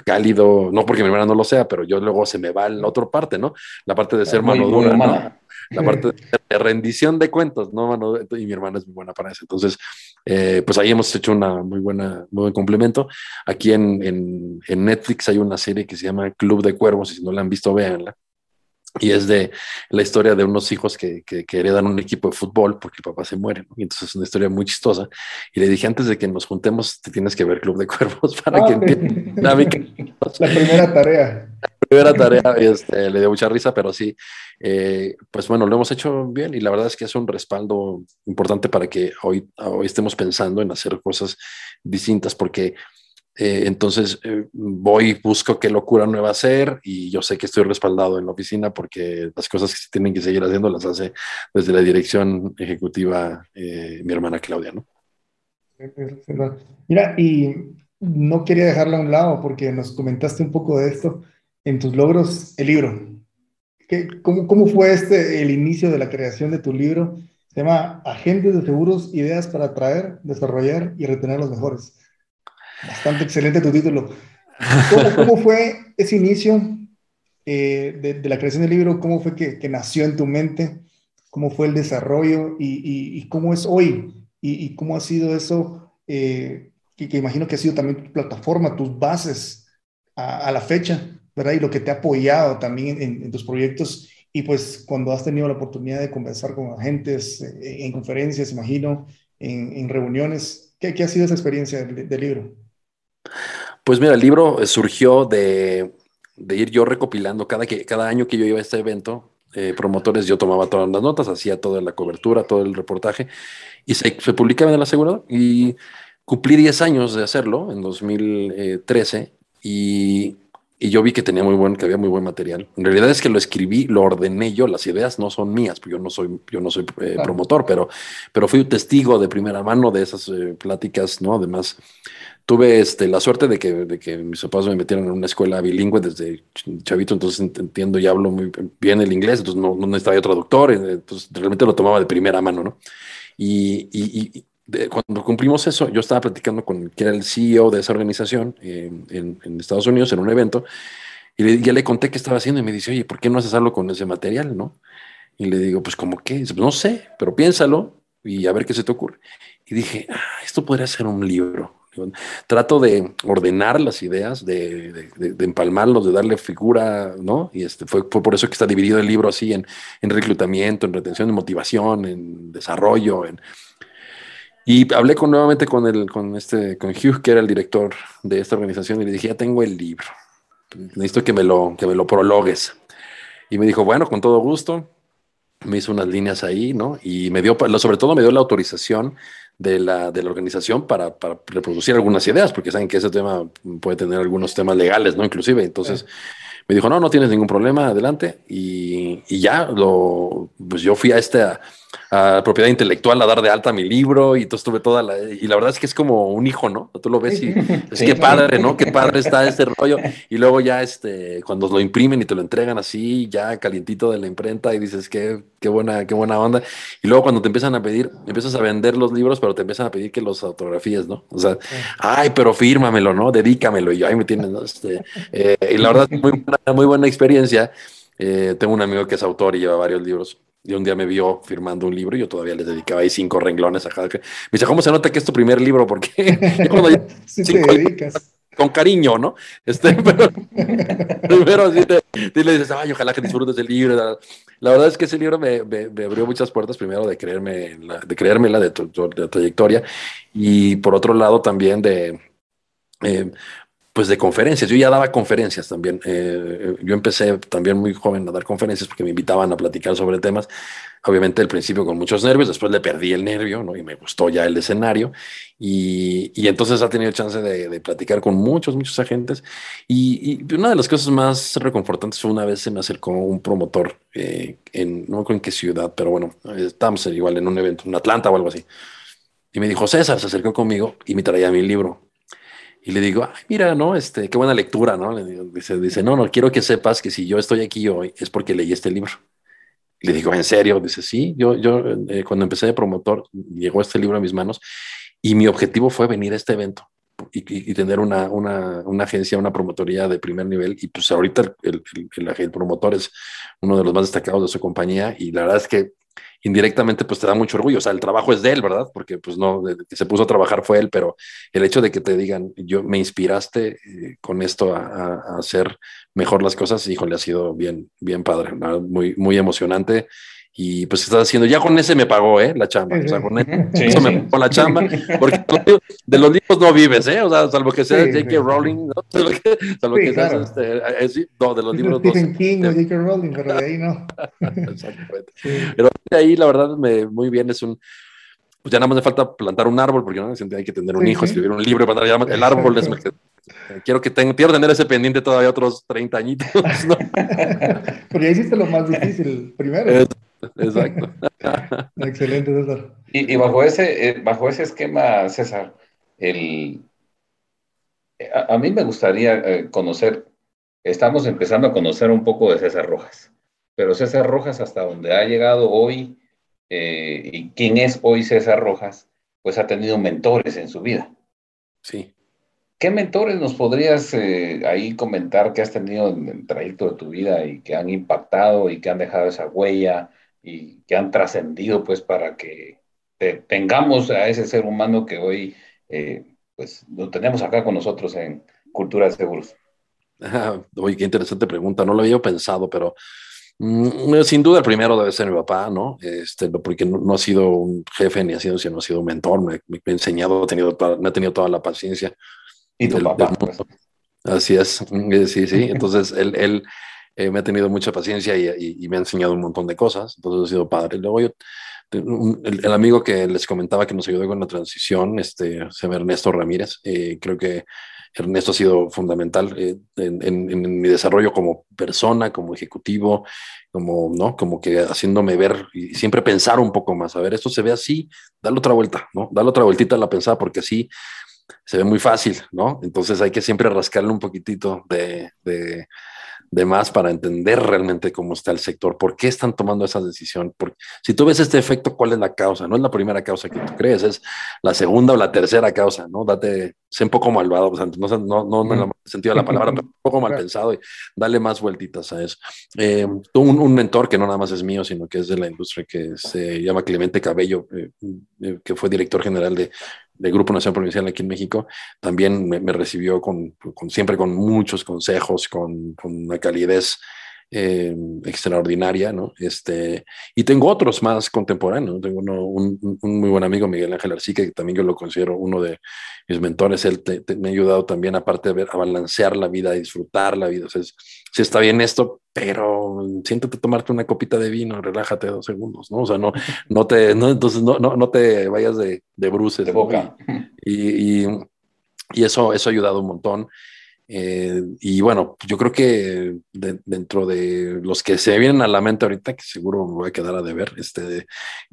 cálido, no porque mi hermana no lo sea, pero yo luego se me va la otra parte, ¿no? La parte de ser mano dura, ¿no? la parte de rendición de cuentos, ¿no? Mano? Y mi hermana es muy buena para eso. Entonces, eh, pues ahí hemos hecho una muy buena, muy buen complemento. Aquí en, en, en, Netflix hay una serie que se llama Club de Cuervos, y si no la han visto, véanla. Y es de la historia de unos hijos que, que, heredan un equipo de fútbol porque el papá se muere. Y entonces es una historia muy chistosa. Y le dije, antes de que nos juntemos, te tienes que ver Club de Cuervos <laughs> para que ah, entiendas la primera tarea. La primera tarea, este, le dio mucha risa, pero sí, eh, pues bueno, lo hemos hecho bien y la verdad es que es un respaldo importante para que hoy, hoy estemos pensando en hacer cosas distintas, porque eh, entonces eh, voy, busco qué locura nueva hacer y yo sé que estoy respaldado en la oficina porque las cosas que se tienen que seguir haciendo las hace desde la dirección ejecutiva mi hermana Claudia, ¿no? Mira, y no quería dejarla a un lado porque nos comentaste un poco de esto en tus logros, el libro cómo, ¿Cómo fue este, el inicio de la creación de tu libro? Se llama Agentes de Seguros, Ideas para atraer, desarrollar y retener los mejores. Bastante excelente tu título. ¿Cómo, fue ese inicio eh, de, la creación del libro? ¿Cómo fue que, nació en tu mente? ¿Cómo fue el desarrollo? ¿Y, cómo es hoy? ¿Y, cómo ha sido eso? Eh, que, imagino que ha sido también tu plataforma, tus bases a, la fecha, ¿verdad? Y lo que te ha apoyado también en, tus proyectos. Y pues cuando has tenido la oportunidad de conversar con agentes eh, en conferencias, imagino, en, reuniones, ¿qué, ha sido esa experiencia del libro? Pues mira, el libro surgió de, ir yo recopilando cada, que, cada año que yo iba a este evento, eh, promotores, yo tomaba todas las notas, hacía toda la cobertura, todo el reportaje, y se, publicaba en el asegurador. Y cumplí 10 años de hacerlo en 2013, y, yo vi que tenía muy buen, que había muy buen material. En realidad es que lo escribí, lo ordené yo, las ideas no son mías, yo no soy, yo no soy eh, promotor, pero, pero fui un testigo de primera mano de esas eh, pláticas, ¿no? Además, tuve este, la suerte de que, de que mis papás me metieron en una escuela bilingüe desde chavito, entonces entiendo y hablo muy bien el inglés, entonces no, no necesitaba traductor, eh, entonces realmente lo tomaba de primera mano, ¿no? Y, y, cuando cumplimos eso, yo estaba platicando con que era el CEO de esa organización eh, en, en, Estados Unidos en un evento, y le, ya le conté qué estaba haciendo y me dice, oye, ¿por qué no haces algo con ese material, no? Y le digo, pues, ¿cómo qué? Dice, pues, no sé, pero piénsalo y a ver qué se te ocurre. Y dije, ah, esto podría ser un libro. Trato de ordenar las ideas, de, empalmarlos, de darle figura, ¿no? Y este, fue, por eso que está dividido el libro así en, reclutamiento, en retención, en motivación, en desarrollo. En... Y hablé con, nuevamente con, el, con, este, con Hugh, que era el director de esta organización, y le dije, ya tengo el libro, necesito que me lo, que me lo prologues. Y me dijo, bueno, con todo gusto. Me hizo unas líneas ahí, ¿no? Y me dio, sobre todo me dio la autorización de la, de la organización para, para, reproducir algunas ideas, porque saben que ese tema puede tener algunos temas legales, ¿no? Inclusive, entonces me dijo, no, no tienes ningún problema, adelante. Y, y ya, lo, pues yo fui a esta a propiedad intelectual a dar de alta mi libro y entonces tuve toda la... Y la verdad es que es como un hijo, ¿no? Tú lo ves y es que padre, ¿no? Qué padre está este rollo. Y luego ya este, cuando lo imprimen y te lo entregan así, ya calientito de la imprenta y dices, qué, qué, buena, qué buena onda. Y luego cuando te empiezan a pedir, empiezas a vender los libros, pero te empiezan a pedir que los autografíes, ¿no? O sea, ay, pero fírmamelo, ¿no? Dedícamelo. Y ahí me tienes, ¿no? Este, eh, y la verdad es muy buena, muy buena experiencia. Eh, tengo un amigo que es autor y lleva varios libros y un día me vio firmando un libro y yo todavía le dedicaba ahí cinco renglones a cada. Me dice, ¿cómo se nota que es tu primer libro? Porque <laughs> <laughs> sí te dedicas. Con cariño, ¿no? Este, <laughs> pero primero así te, le dices, ay, ojalá que disfrutes el libro. La, verdad es que ese libro me, me, abrió muchas puertas, primero de creerme, la, de creérmela de, tu, de, trayectoria y por otro lado también de, eh, pues de conferencias. Yo ya daba conferencias también. Eh, yo empecé también muy joven a dar conferencias porque me invitaban a platicar sobre temas. Obviamente al principio con muchos nervios, después le perdí el nervio, ¿no? Y me gustó ya el escenario. Y, y entonces ha tenido chance de, de, platicar con muchos, muchos agentes. Y, y, una de las cosas más reconfortantes fue una vez se me acercó un promotor eh, en, no me en qué ciudad, pero bueno, estamos igual en un evento, en Atlanta o algo así. Y me dijo, César, se acercó conmigo y me traía mi libro y le digo, ay, mira, ¿no? Este, qué buena lectura, ¿no? Le digo, dice, dice, no, no, quiero que sepas que si yo estoy aquí hoy es porque leí este libro. le digo, ¿en serio? Dice, sí, yo, yo eh, cuando empecé de promotor, llegó este libro a mis manos y mi objetivo fue venir a este evento y, tener una, una, una, agencia, una promotoría de primer nivel. Y pues ahorita el, el, el, promotor es uno de los más destacados de su compañía y la verdad es que indirectamente pues te da mucho orgullo. O sea, el trabajo es de él, ¿verdad? Porque pues no, que se puso a trabajar fue él, pero el hecho de que te digan, yo me inspiraste eh, con esto a, hacer mejor las cosas, híjole, ha sido bien, bien padre, muy, muy emocionante y pues estás haciendo, ya con ese me pagó, ¿eh? La chamba. O sea, con eso me pagó la chamba. Porque de los libros no vives, ¿eh? O sea, salvo que seas J.K. Rowling, ¿no? <laughs> Salvo que, seas, este, eh, no, de los libros Stephen King o J.K. Rowling, pero de ahí no. <laughs> Exactamente. Pero de ahí, la verdad, me, muy bien, es un, pues ya nada más me falta plantar un árbol, porque ¿no? hay que tener un hijo, escribir un libro, el árbol es quiero que tenga, quiero tener ese pendiente todavía otros 30 añitos, ¿no? <laughs> porque ya hiciste lo más difícil primero. Exacto. <laughs> Excelente, César. Y, bajo, ese, eh, bajo ese esquema, César, el, a, mí me gustaría eh, conocer, estamos empezando a conocer un poco de César Rojas, pero César Rojas hasta donde ha llegado hoy, eh, y quién es hoy César Rojas, pues ha tenido mentores en su vida. Sí. ¿Qué mentores nos podrías eh, ahí comentar que has tenido en el trayecto de tu vida y que han impactado y que han dejado esa huella y que han trascendido pues para que tengamos a ese ser humano que hoy eh, pues lo tenemos acá con nosotros en Cultura de Seguros? oye, qué interesante pregunta, no lo había pensado, pero mm, sin duda el primero debe ser mi papá, ¿no? Este, porque no, ha sido un jefe ni ha sido, sino ha sido un mentor, me, ha enseñado, tenido me ha tenido toda la paciencia. Y tu papá. Pues. Así es, eh, sí, sí. <laughs> Entonces, él, él eh, me ha tenido mucha paciencia y, me ha enseñado un montón de cosas, entonces ha sido padre. Luego yo, el, amigo que les comentaba que nos ayudó con la transición, este, se llama Ernesto Ramírez, eh, creo que Ernesto ha sido fundamental eh, en, mi desarrollo como persona, como ejecutivo, como, ¿no? Como que haciéndome ver y siempre pensar un poco más. A ver, esto se ve así, dale otra vuelta, ¿no? Dale otra vueltita a la pensada porque así se ve muy fácil, ¿no? Entonces hay que siempre rascarle un poquitito de, de más para entender realmente cómo está el sector, por qué están tomando esa decisión. Porque si tú ves este efecto, ¿cuál es la causa? No es la primera causa que tú crees, es la segunda o la tercera causa, ¿no? Date, sé un poco malvado, no, no, no, en el sentido de la palabra, pero un poco mal pensado y dale más vueltitas a eso. Eh, un, un, mentor que no nada más es mío, sino que es de la industria, que se llama Clemente Cabello, eh, eh, que fue director general de del Grupo Nacional Provincial aquí en México, también me, recibió con, siempre con muchos consejos, con, una calidez eh, extraordinaria, ¿no? Este, y tengo otros más contemporáneos. Tengo un, muy buen amigo, Miguel Ángel Arcique, que también yo lo considero uno de mis mentores. Él me ha ayudado también, aparte de ver, a balancear la vida, a disfrutar la vida. O sea, si está bien esto, pero siéntate tomarte una copita de vino, relájate dos segundos, ¿no? O sea, no, <laughs> no te, no, entonces no, no, no te vayas de, de bruces. De boca. Y, y, y, eso, eso ha ayudado un montón. Eh, y bueno, yo creo que dentro de los que se vienen a la mente ahorita, que seguro me voy a quedar a deber, este,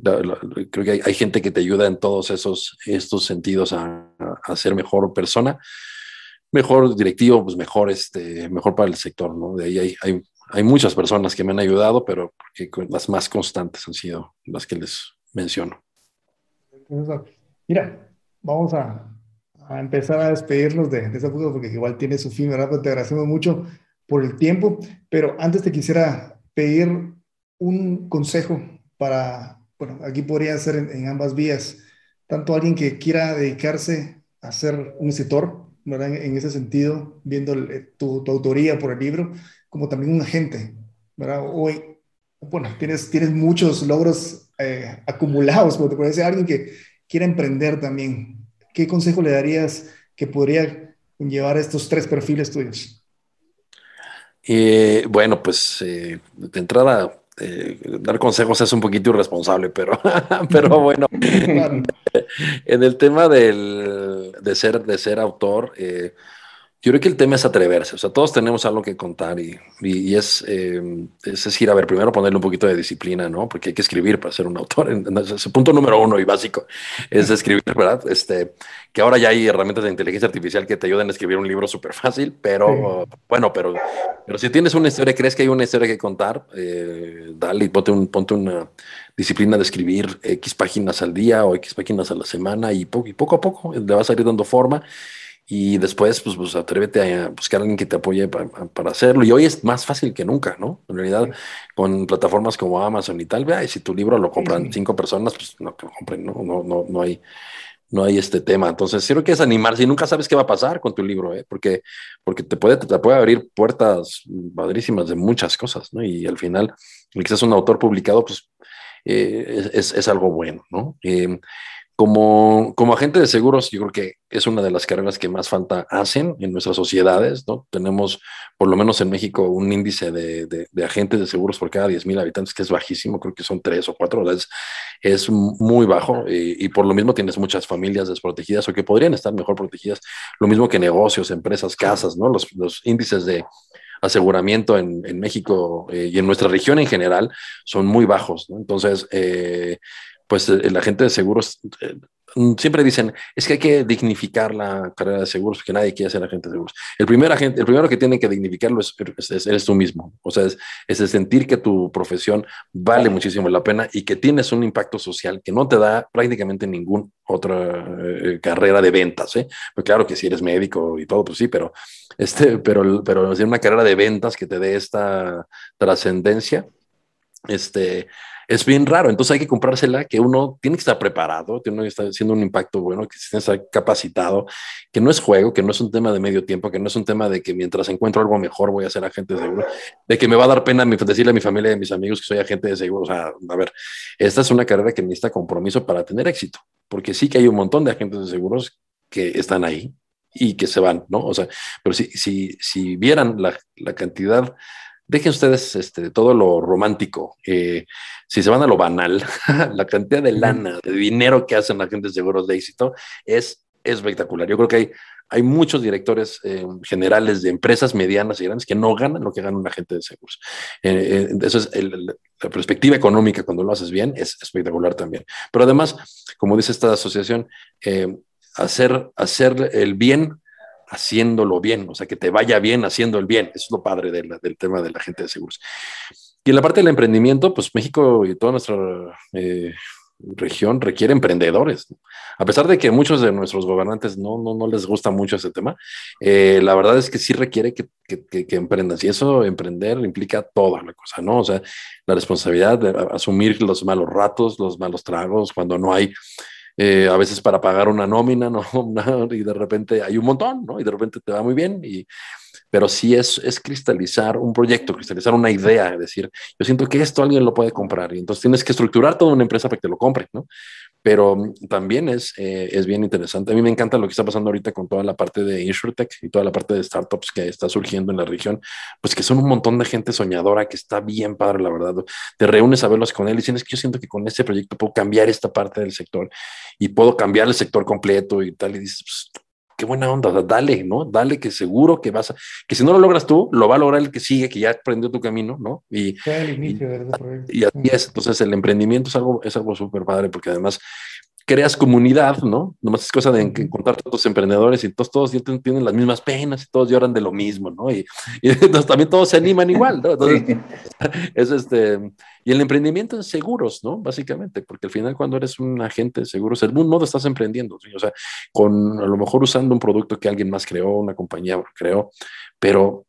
creo que hay, gente que te ayuda en todos esos estos sentidos a, a, ser mejor persona, mejor directivo, pues mejor, este, mejor para el sector, ¿no? De ahí hay, hay, hay muchas personas que me han ayudado, pero que las más constantes han sido las que les menciono. Mira, vamos a, a empezar a despedirnos de, esa época porque igual tiene su fin, ¿verdad? Pues te agradecemos mucho por el tiempo, pero antes te quisiera pedir un consejo para, bueno, aquí podría ser en, ambas vías, tanto alguien que quiera dedicarse a ser un escritor, ¿verdad? En, ese sentido, viendo tu, tu, autoría por el libro, como también un agente, ¿verdad? Hoy, bueno, tienes, tienes muchos logros eh, acumulados, pero te puede ser alguien que quiera emprender también, ¿qué consejo le darías que podría llevar estos tres perfiles tuyos? Eh, bueno, pues eh, de entrada, eh, dar consejos es un poquito irresponsable, pero, <laughs> pero <laughs> bueno, en el tema del, de, ser, de ser autor, yo creo que el tema es atreverse, o sea, todos tenemos algo que contar y, y, es, eh, es decir, a ver, primero ponerle un poquito de disciplina, ¿no? Porque hay que escribir para ser un autor. <laughs> Ese punto número uno y básico es escribir, ¿verdad? Este, que ahora ya hay herramientas de inteligencia artificial que te ayudan a escribir un libro súper fácil, pero bueno, pero, pero si tienes una historia, crees que hay una historia que contar, eh, dale y ponte, un, ponte una disciplina de escribir X páginas al día o X páginas a la semana y, y poco a poco le vas a ir dando forma y después, pues, pues atrévete a buscar a alguien que te apoye para, hacerlo. Y hoy es más fácil que nunca, ¿no? En realidad, con plataformas como Amazon y tal, vea, y si tu libro lo compran cinco personas, pues no que lo compren, ¿no? No, no, no hay, no hay este tema. Entonces, creo que es animarse y nunca sabes qué va a pasar con tu libro, ¿eh? Porque, porque te puede, te puede abrir puertas padrísimas de muchas cosas, ¿no? Y al final, el que seas un autor publicado, pues eh, es, es, algo bueno, ¿no? Eh, como, como agente de seguros, yo creo que es una de las carreras que más falta hacen en nuestras sociedades, ¿no? Tenemos, por lo menos en México, un índice de, de, agentes de seguros por cada 10 mil habitantes que es bajísimo, creo que son tres o cuatro, es, es muy bajo y, por lo mismo tienes muchas familias desprotegidas o que podrían estar mejor protegidas, lo mismo que negocios, empresas, casas, ¿no? Los, los índices de aseguramiento en, en México eh, y en nuestra región en general son muy bajos, ¿no? Entonces, eh, pues el agente de seguros, eh, mm, siempre dicen, es que hay que dignificar la carrera de seguros, porque nadie quiere ser agente de seguros. El, primer agente, el primero que tiene que dignificarlo es, eres tú mismo. O sea, es, es, el sentir que tu profesión vale muchísimo la pena y que tienes un impacto social que no te da prácticamente ninguna otra eh, carrera de ventas. ¿eh? Pues claro que si eres médico y todo, pues sí, pero, este, pero, pero una carrera de ventas que te dé esta trascendencia, este, es bien raro. Entonces hay que comprársela, que uno tiene que estar preparado, que estar haciendo un impacto bueno, que estar capacitado, que no es juego, que no es un tema de medio tiempo, que no es un tema de que mientras encuentro algo mejor voy a ser agente de seguro, de que me va a dar pena decirle a mi familia y a mis amigos que soy agente de seguro. O sea, a ver, esta es una carrera que necesita compromiso para tener éxito, porque sí que hay un montón de agentes de seguros que están ahí y que se van, ¿no? O sea, pero si, si, si vieran la, la cantidad dejen ustedes este, todo lo romántico. Eh, si se van a lo banal, <laughs> la cantidad de lana, de dinero que hacen agentes de seguros de éxito es espectacular. Yo creo que hay, hay muchos directores eh, generales de empresas medianas y grandes que no ganan lo que gana un agente de seguros. Eh, eso es la perspectiva económica cuando lo haces bien, es espectacular también. Pero además, como dice esta asociación, hacer, hacer el bien haciéndolo bien, o sea, que te vaya bien haciendo el bien. Eso es lo padre del tema de la gente de seguros. Y en la parte del emprendimiento, pues México y toda nuestra eh, región requiere emprendedores. A pesar de que muchos de nuestros gobernantes no, no, no les gusta mucho ese tema, eh, la verdad es que sí requiere que, que, que, emprendas. Y eso, emprender, implica toda la cosa, ¿no? O sea, la responsabilidad de asumir los malos ratos, los malos tragos, cuando no hay eh, a veces para pagar una nómina, ¿no? <laughs> y de repente hay un montón, ¿no? Y de repente te va muy bien, y, pero sí es, es cristalizar un proyecto, cristalizar una idea, es decir, yo siento que esto alguien lo puede comprar, y entonces tienes que estructurar toda una empresa para que te lo compre, ¿no? Pero también es, eh, es bien interesante. A mí me encanta lo que está pasando ahorita con toda la parte de InsurTech y toda la parte de startups que está surgiendo en la región, pues que son un montón de gente soñadora que está bien padre, la verdad. Te reúnes a verlos con él y dices, que yo siento que con este proyecto puedo cambiar esta parte del sector y puedo cambiar el sector completo y tal. Y dices, pues, qué buena onda, dale, ¿no? Dale que seguro que vas a, que si no lo logras tú, lo va a lograr el que sigue, que ya aprendió tu camino, ¿no? Y, y, así es, entonces el emprendimiento es algo, es algo súper padre porque además creas comunidad, ¿no? Nomás es cosa de encontrar todos emprendedores y todos, todos tienen las mismas penas y todos lloran de lo mismo, ¿no? Y, <laughs> entonces también todos se animan igual, ¿no? Entonces, <laughs> es este, y el emprendimiento es seguros, ¿no? Básicamente, porque al final cuando eres un agente de seguros, el mundo estás emprendiendo, ¿sí? o sea, con a lo mejor usando un producto que alguien más creó, una compañía creó, pero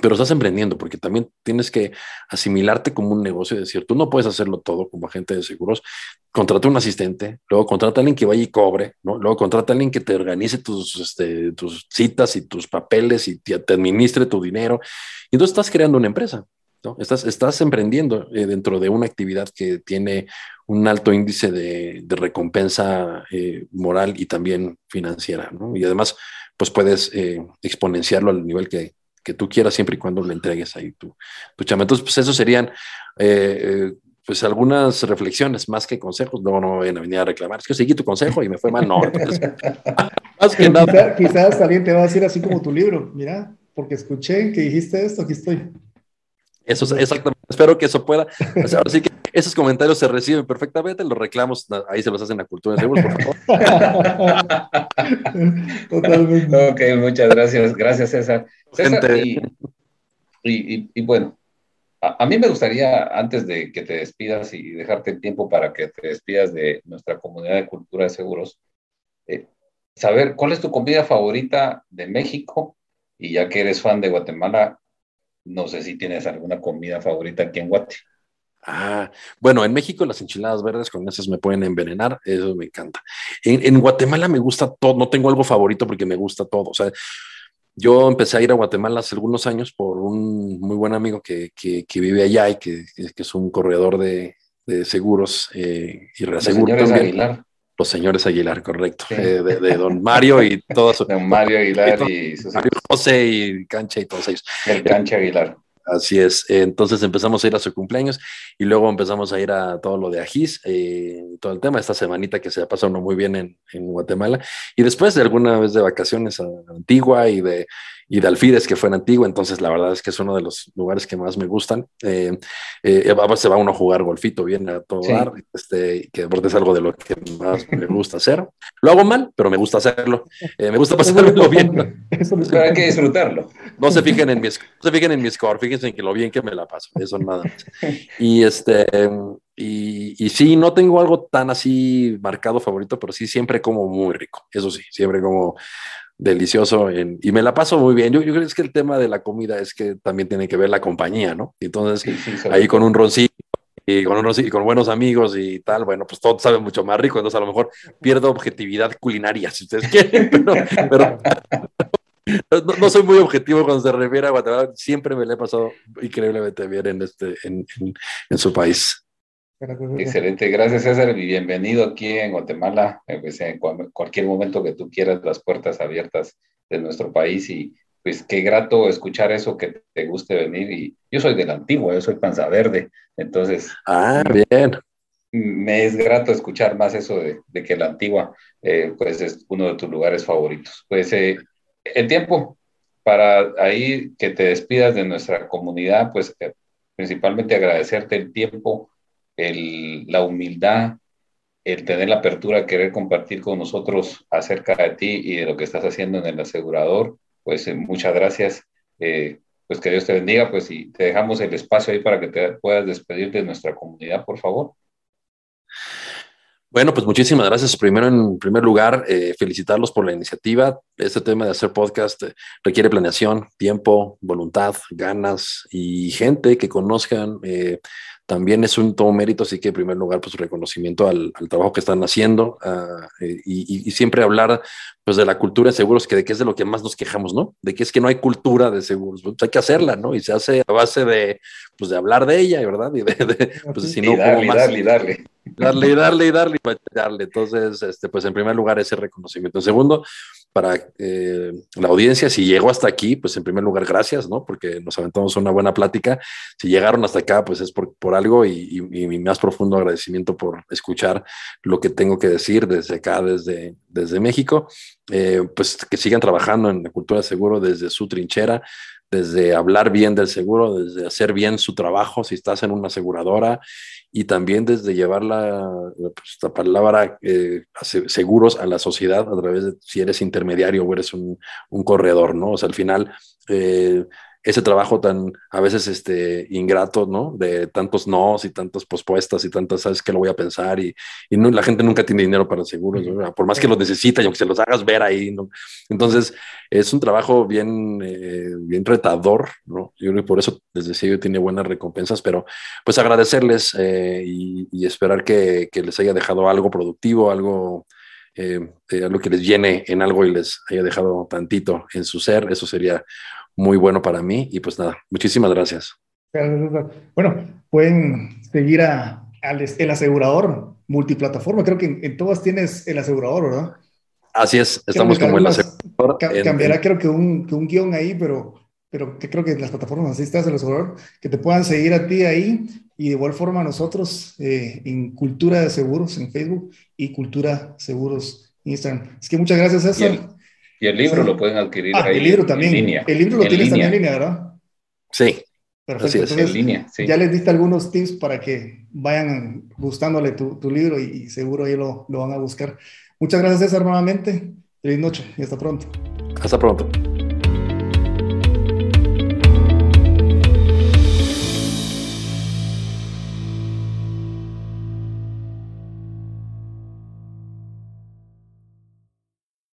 pero estás emprendiendo porque también tienes que asimilarte como un negocio, es decir, tú no puedes hacerlo todo como agente de seguros. Contrata un asistente, luego contrata a alguien que vaya y cobre, ¿no? Luego contrata a alguien que te organice tus, este, tus citas y tus papeles y te, administre tu dinero. Y entonces estás creando una empresa, ¿no? Estás, estás emprendiendo eh, dentro de una actividad que tiene un alto índice de, recompensa eh, moral y también financiera, ¿no? Y además, pues puedes eh, exponenciarlo al nivel que, que tú quieras siempre y cuando le entregues ahí tu, tu chama. Entonces, pues eso serían eh, eh, pues algunas reflexiones más que consejos. No, no me vayan a venir a reclamar. Es que seguí tu consejo y me fue mal. No, <laughs> más que nada. Quizás, alguien te va a decir así como tu libro. Mira, porque escuché que dijiste esto, aquí estoy. Eso es exactamente. Espero que eso pueda. ahora sí que esos comentarios se reciben perfectamente, los reclamos ahí se los hacen a Cultura de Seguros, por favor. <laughs> Totalmente. Ok, muchas gracias. Gracias, César. y, bueno, a, mí me gustaría, antes de que te despidas y dejarte el tiempo para que te despidas de nuestra comunidad de cultura de seguros, eh, saber cuál es tu comida favorita de México y ya que eres fan de Guatemala, no sé si tienes alguna comida favorita aquí en Guatemala. Ah, bueno, en México las enchiladas verdes con esas me pueden envenenar, eso me encanta. En, Guatemala me gusta todo, no tengo algo favorito porque me gusta todo. O sea, yo empecé a ir a Guatemala hace algunos años por un muy buen amigo que, que, vive allá y que, que, es un corredor de, de seguros eh, y reaseguro Los señores Aguilar. Los señores Aguilar, correcto. Eh, de, don Mario y todos. <laughs> Don Mario Aguilar y, Mario José y Cancha y todos ellos. El Cancha Aguilar Así es. Entonces empezamos a ir a su cumpleaños y luego empezamos a ir a todo lo de Ajís, eh, todo el tema, esta semanita que se ha pasado muy bien en, en, Guatemala. Y después de alguna vez de vacaciones a Antigua y de y de Alfides, que fue en Antigua, entonces la verdad es que es uno de los lugares que más me gustan. Eh, eh, se va uno a jugar golfito bien a todo dar, este, que es algo de lo que más me gusta hacer. Lo hago mal, pero me gusta hacerlo. Eh, me gusta pasarlo bien. <laughs> Pero hay que disfrutarlo. No se fijen en mi, no se fijen en mi score, fíjense en que lo bien que me la paso, eso nada más. Y este... Y, y, sí, no tengo algo tan así marcado favorito, pero sí siempre como muy rico. Eso sí, siempre como delicioso y me la paso muy bien. Yo, yo creo que el tema de la comida es que también tiene que ver la compañía, ¿no? Entonces, ahí con un roncito y con, unos, y con buenos amigos y tal, bueno, pues todo sabe mucho más rico, entonces a lo mejor pierdo objetividad culinaria, si ustedes quieren, <laughs> pero, no, soy muy objetivo cuando se refiere a Guatemala, siempre me le he pasado increíblemente bien en, este, en, en su país. Excelente, gracias César y bienvenido aquí en Guatemala. Eh, pues, en cualquier momento que tú quieras, las puertas abiertas de nuestro país y pues qué grato escuchar eso que te guste venir. Y yo soy de la antigua, yo soy panza verde, entonces. Ah, bien. Me es grato escuchar más eso de, que la antigua, eh, pues es uno de tus lugares favoritos. Pues eh, el tiempo para ahí que te despidas de nuestra comunidad, pues principalmente agradecerte el tiempo el, la humildad, el tener la apertura, querer compartir con nosotros acerca de ti y de lo que estás haciendo en el asegurador, pues eh, muchas gracias. Eh, pues que Dios te bendiga, pues y te dejamos el espacio ahí para que te puedas despedir de nuestra comunidad, por favor. Bueno, pues muchísimas gracias. Primero, en primer lugar, eh, felicitarlos por la iniciativa. Este tema de hacer podcast requiere planeación, tiempo, voluntad, ganas y gente que conozcan también es un todo mérito, así que en primer lugar, pues reconocimiento al, trabajo que están haciendo ah, eh, y, siempre hablar pues de la cultura de seguros, que de qué es de lo que más nos quejamos, ¿no? De que es que no hay cultura de seguros, pues hay que hacerla, ¿no? Y se hace a base de, pues de hablar de ella, ¿verdad? Y de, pues si <laughs> no, darle, más, darle, darle. Darle, darle, darle, darle. Entonces, este, pues en primer lugar, ese reconocimiento. En segundo, para eh, la audiencia, si llegó hasta aquí, pues en primer lugar, gracias, ¿no? Porque nos aventamos una buena plática. Si llegaron hasta acá, pues es por, por algo y, mi más profundo agradecimiento por escuchar lo que tengo que decir desde acá, desde, desde México. Eh, pues que sigan trabajando en la cultura de seguro desde su trinchera, desde hablar bien del seguro, desde hacer bien su trabajo si estás en una aseguradora y también desde llevar la, pues, palabra eh, seguros a la sociedad a través de si eres intermediario o eres un, un corredor, ¿no? O sea, al final eh, ese trabajo tan a veces este ingrato, ¿no? De tantos nos y tantas pospuestas y tantas, sabes que lo voy a pensar y, y no, la gente nunca tiene dinero para seguros, por más que los necesita y aunque se los hagas ver ahí, ¿no? Entonces es un trabajo bien, eh, bien retador, ¿no? Yo creo que por eso desde yo tiene buenas recompensas, pero pues agradecerles eh, y, esperar que, que, les haya dejado algo productivo, algo... Eh, algo que les llene en algo y les haya dejado tantito en su ser, eso sería muy bueno para mí. Y pues nada, muchísimas gracias. Bueno, pueden seguir a, el asegurador multiplataforma. Creo que en, todas tienes el asegurador, ¿verdad? Así es, estamos como el asegurador. cambiará creo que un, que un guion ahí, pero, pero que creo que las plataformas así estás el asegurador, que te puedan seguir a ti ahí y de igual forma nosotros eh, en Cultura de Seguros en Facebook y Cultura Seguros Instagram. Es que muchas gracias, César. Y el libro lo pueden adquirir ah, el libro también. En línea. El libro lo tienes también en línea, ¿verdad? Sí. Perfecto. Entonces, en línea, sí. Ya les diste algunos tips para que vayan gustándole tu, tu libro y, seguro ahí lo, lo van a buscar. Muchas gracias, César, nuevamente. Feliz noche y hasta pronto. Hasta pronto.